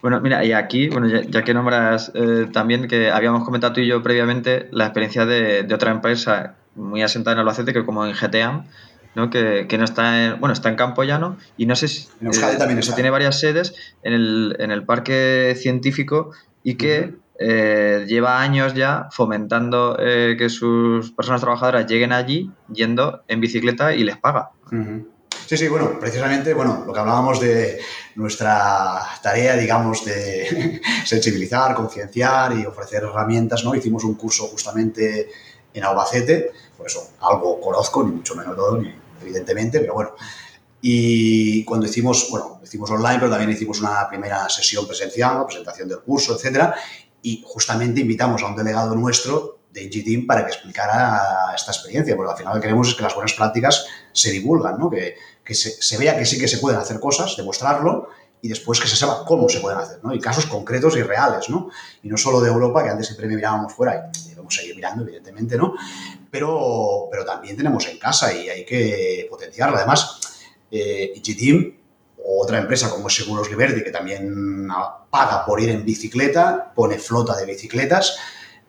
Bueno, mira, y aquí, bueno, ya, que nombras eh, también que habíamos comentado tú y yo previamente la experiencia de, otra empresa muy asentada en Albacete, que como en GTA, ¿no? Que, no está en, bueno, está en Campo Llano y no sé si en Euskadi eh, también tiene varias sedes en el, en el parque científico y que eh, lleva años ya fomentando que sus personas trabajadoras lleguen allí yendo en bicicleta y les paga. Sí, sí, bueno, precisamente, bueno, lo que hablábamos de nuestra tarea, digamos, de sensibilizar, concienciar y ofrecer herramientas, ¿no? Hicimos un curso justamente en Albacete, por eso algo conozco, ni mucho menos todo, ni, evidentemente, pero bueno. Y cuando hicimos, bueno, hicimos online, pero también hicimos una primera sesión presencial, presentación del curso, etcétera, y justamente invitamos a un delegado nuestro de Team para que explicara esta experiencia, porque al final lo que queremos es que las buenas prácticas se divulgan, ¿no? que, que se, vea que sí que se pueden hacer cosas, demostrarlo y después que se sepa cómo se pueden hacer, ¿no? Y casos concretos y reales, ¿no? Y no solo de Europa, que antes siempre mirábamos fuera y debemos seguir mirando, evidentemente, ¿no? Pero, pero también tenemos en casa y hay que potenciarlo. Además, eh, otra empresa como Seguros Liberty, que también paga por ir en bicicleta, pone flota de bicicletas.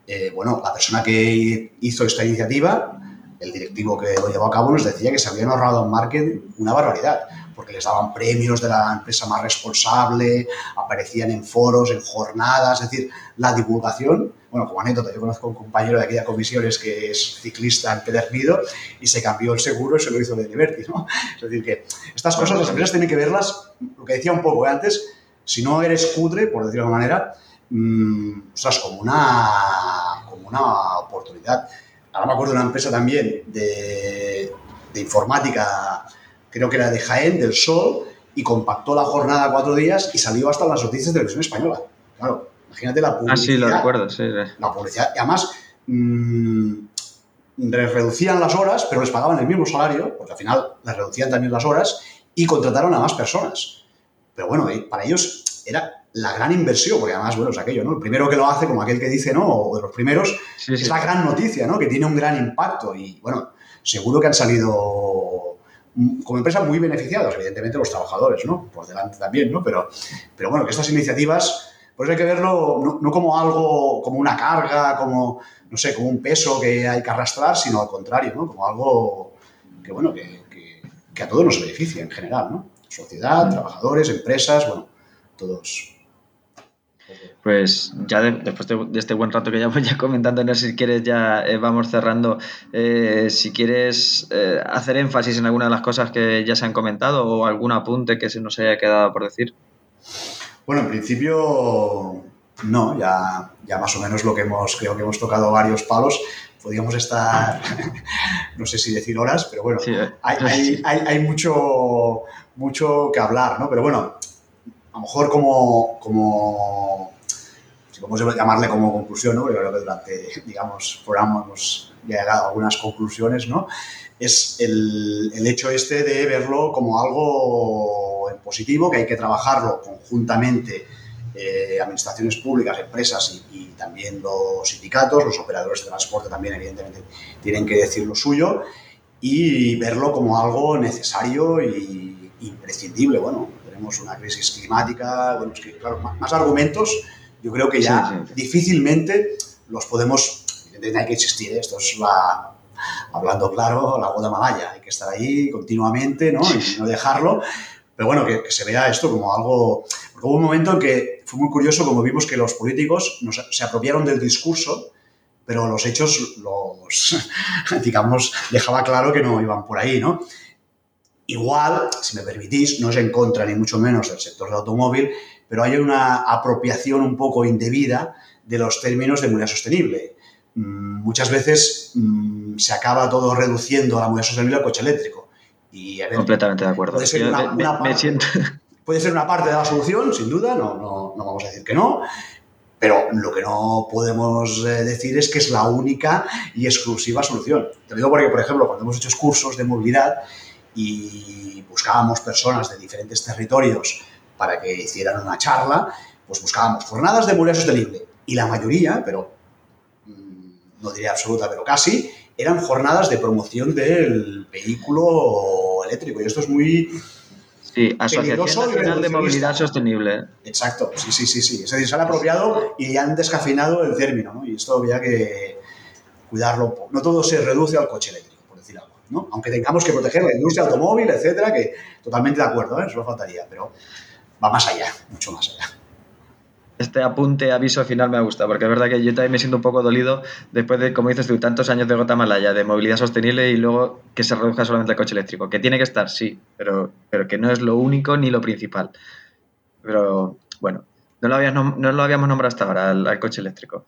Eh, bueno, la persona que hizo esta iniciativa el directivo que lo llevó a cabo nos decía que se habían ahorrado en marketing una barbaridad, porque les daban premios de la empresa más responsable, aparecían en foros, en jornadas, es decir, la divulgación. Bueno, como anécdota, yo conozco a un compañero de aquella comisiones que es ciclista en Pedernido y se cambió el seguro y se lo hizo de Liberty, ¿no? Es decir, que estas cosas las empresas tienen que verlas, lo que decía un poco antes, si no eres cutre, por decirlo de alguna manera, mmm, como una, como una oportunidad ahora me acuerdo de una empresa también de, informática, creo que era de Jaén, del Sol, y compactó la jornada cuatro días y salió hasta las noticias de televisión española. Claro, imagínate la publicidad. Ah, sí, lo recuerdo, sí. La publicidad. Y además, mmm, les reducían las horas, pero les pagaban el mismo salario, porque al final les reducían también las horas, y contrataron a más personas. Pero bueno, para ellos era la gran inversión, porque además, bueno, es aquello, ¿no? El primero que lo hace, como aquel que dice, ¿no? O de los primeros, es la gran noticia, ¿no? Que tiene un gran impacto y, bueno, seguro que han salido mm, como empresas muy beneficiados, evidentemente los trabajadores, ¿no? Por delante también, ¿no? Pero, pero bueno, que estas iniciativas, pues hay que verlo no, como algo, como una carga, como, no sé, como un peso que hay que arrastrar, sino al contrario, ¿no? Como algo que, bueno, que, que a todos nos beneficia en general, ¿no? Sociedad, trabajadores, empresas, bueno, todos pues ya después de, este buen rato que llevamos ya comentando, no sé si quieres ya eh, vamos cerrando, eh, si quieres eh, hacer énfasis en alguna de las cosas que ya se han comentado o algún apunte que se nos haya quedado por decir. Bueno, en principio no, ya, ya más o menos lo que hemos, creo que hemos tocado varios palos. Podríamos estar, no sé si decir horas, pero bueno, hay, hay, hay, mucho, mucho que hablar, ¿no? Pero bueno, a lo mejor como, como si podemos llamarle como conclusión, ¿no? Yo creo que durante, digamos, programa hemos llegado a algunas conclusiones, ¿no? Es el, el hecho este de verlo como algo positivo, que hay que trabajarlo conjuntamente eh, administraciones públicas, empresas y, y, también los sindicatos, los operadores de transporte también evidentemente tienen que decir lo suyo y verlo como algo necesario y imprescindible. Bueno, una crisis climática, bueno, es que, claro, más, argumentos, yo creo que ya difícilmente los podemos, hay que existir, ¿eh? esto es la, hablando claro, la gota malaya, hay que estar ahí continuamente, ¿no? Y no dejarlo, pero bueno, que, se vea esto como algo, porque hubo un momento en que fue muy curioso como vimos que los políticos se apropiaron del discurso, pero los hechos los, digamos, dejaba claro que no iban por ahí, ¿no? Igual, si me permitís, no es en contra ni mucho menos del sector del automóvil, pero hay una apropiación un poco indebida de los términos de movilidad sostenible. Mm, muchas veces mm, se acaba todo reduciendo a la movilidad sostenible al coche eléctrico. Y, Completamente de acuerdo. Puede ser, una, puede ser una parte de la solución, sin duda, no, no, no vamos a decir que no, pero lo que no podemos eh, decir es que es la única y exclusiva solución. Te lo digo porque, por ejemplo, cuando hemos hecho cursos de movilidad y buscábamos personas de diferentes territorios para que hicieran una charla, pues buscábamos jornadas de movilidad sostenible. Y la mayoría, pero mm, no diría absoluta, pero casi, eran jornadas de promoción del vehículo eléctrico. Y esto es muy, Sí, Asociación Nacional de Movilidad Sostenible. Exacto, sí, sí, sí, sí. Es decir, se han apropiado y han descafinado el término, ¿no? Y esto había que cuidarlo. No todo se reduce al coche eléctrico, por decir algo, ¿no? Aunque tengamos que proteger la industria automóvil, etcétera, que totalmente de acuerdo, ¿eh? Solo faltaría, pero va más allá, mucho más allá este apunte, aviso final me ha gustado, porque es verdad que yo también me siento un poco dolido después de, como dices tú, tantos años de gota malaya, de movilidad sostenible y luego que se reduzca solamente el coche eléctrico. Que tiene que estar, sí, pero, pero que no es lo único ni lo principal. Pero bueno, no lo, habíamos, no lo habíamos nombrado hasta ahora, al, coche eléctrico.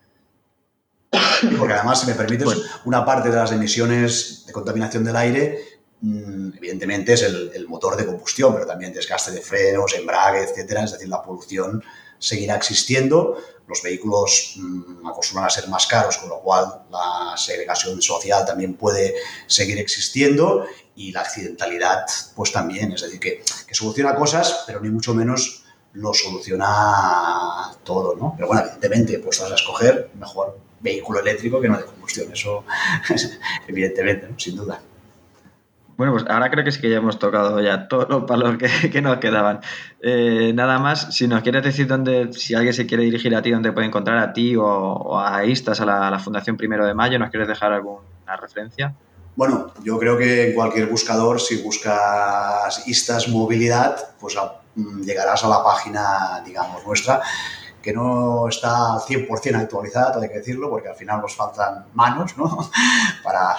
Porque además, si me permites, una parte de las emisiones de contaminación del aire mm, evidentemente es el, el, motor de combustión, pero también desgaste de frenos, embrague, etcétera, es decir, la polución seguirá existiendo. Los vehículos mmm, acostumbran a ser más caros, con lo cual la segregación social también puede seguir existiendo y la accidentalidad pues también. Es decir, que, que soluciona cosas, pero ni mucho menos lo soluciona todo, ¿no? Pero bueno, evidentemente, pues vas a escoger mejor vehículo eléctrico que no de combustión. Eso, evidentemente, ¿no? sin duda. Bueno, pues ahora creo que sí que ya hemos tocado ya todos los palos que, nos quedaban. Eh, nada más, si nos quieres decir dónde, si alguien se quiere dirigir a ti, dónde puede encontrar a ti o, a ISTAS, a la, Fundación Primero de Mayo, ¿nos quieres dejar alguna referencia? Bueno, yo creo que en cualquier buscador, si buscas ISTAS Movilidad, pues llegarás a la página, digamos, nuestra que no está al 100% actualizada, todo hay que decirlo, porque al final nos faltan manos, ¿no? Para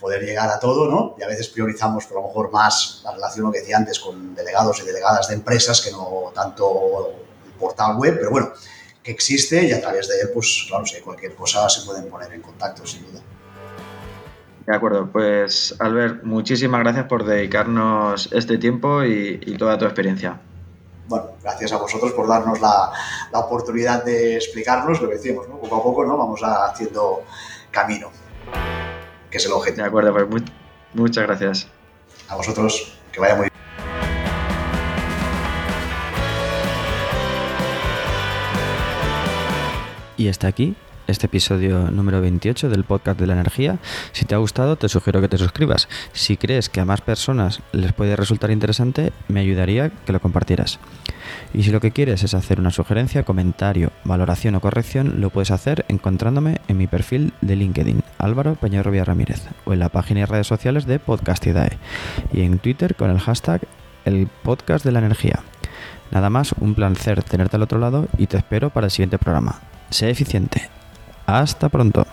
poder llegar a todo, ¿no? Y a veces priorizamos, por lo mejor, más la relación, lo que decía antes, con delegados y delegadas de empresas que no tanto el portal web, pero bueno, que existe y a través de él, pues claro, si hay cualquier cosa se pueden poner en contacto, sin duda. De acuerdo, pues Albert, muchísimas gracias por dedicarnos este tiempo y, y toda tu experiencia bueno, gracias a vosotros por darnos la, la, oportunidad de explicarnos lo que decimos, ¿no? Poco a poco, ¿no? Vamos haciendo camino, que es el objetivo. De acuerdo, pues muchas gracias. A vosotros, que vaya muy bien. Y hasta aquí este episodio número 28 del podcast de la energía. Si te ha gustado, te sugiero que te suscribas. Si crees que a más personas les puede resultar interesante, me ayudaría que lo compartieras. Y si lo que quieres es hacer una sugerencia, comentario, valoración o corrección, lo puedes hacer encontrándome en mi perfil de LinkedIn, Álvaro Peñarrobia Ramírez, o en la página y redes sociales de Podcastidae, y en Twitter con el hashtag el podcast de la energía. Nada más, un placer tenerte al otro lado y te espero para el siguiente programa. Sea eficiente. Hasta pronto.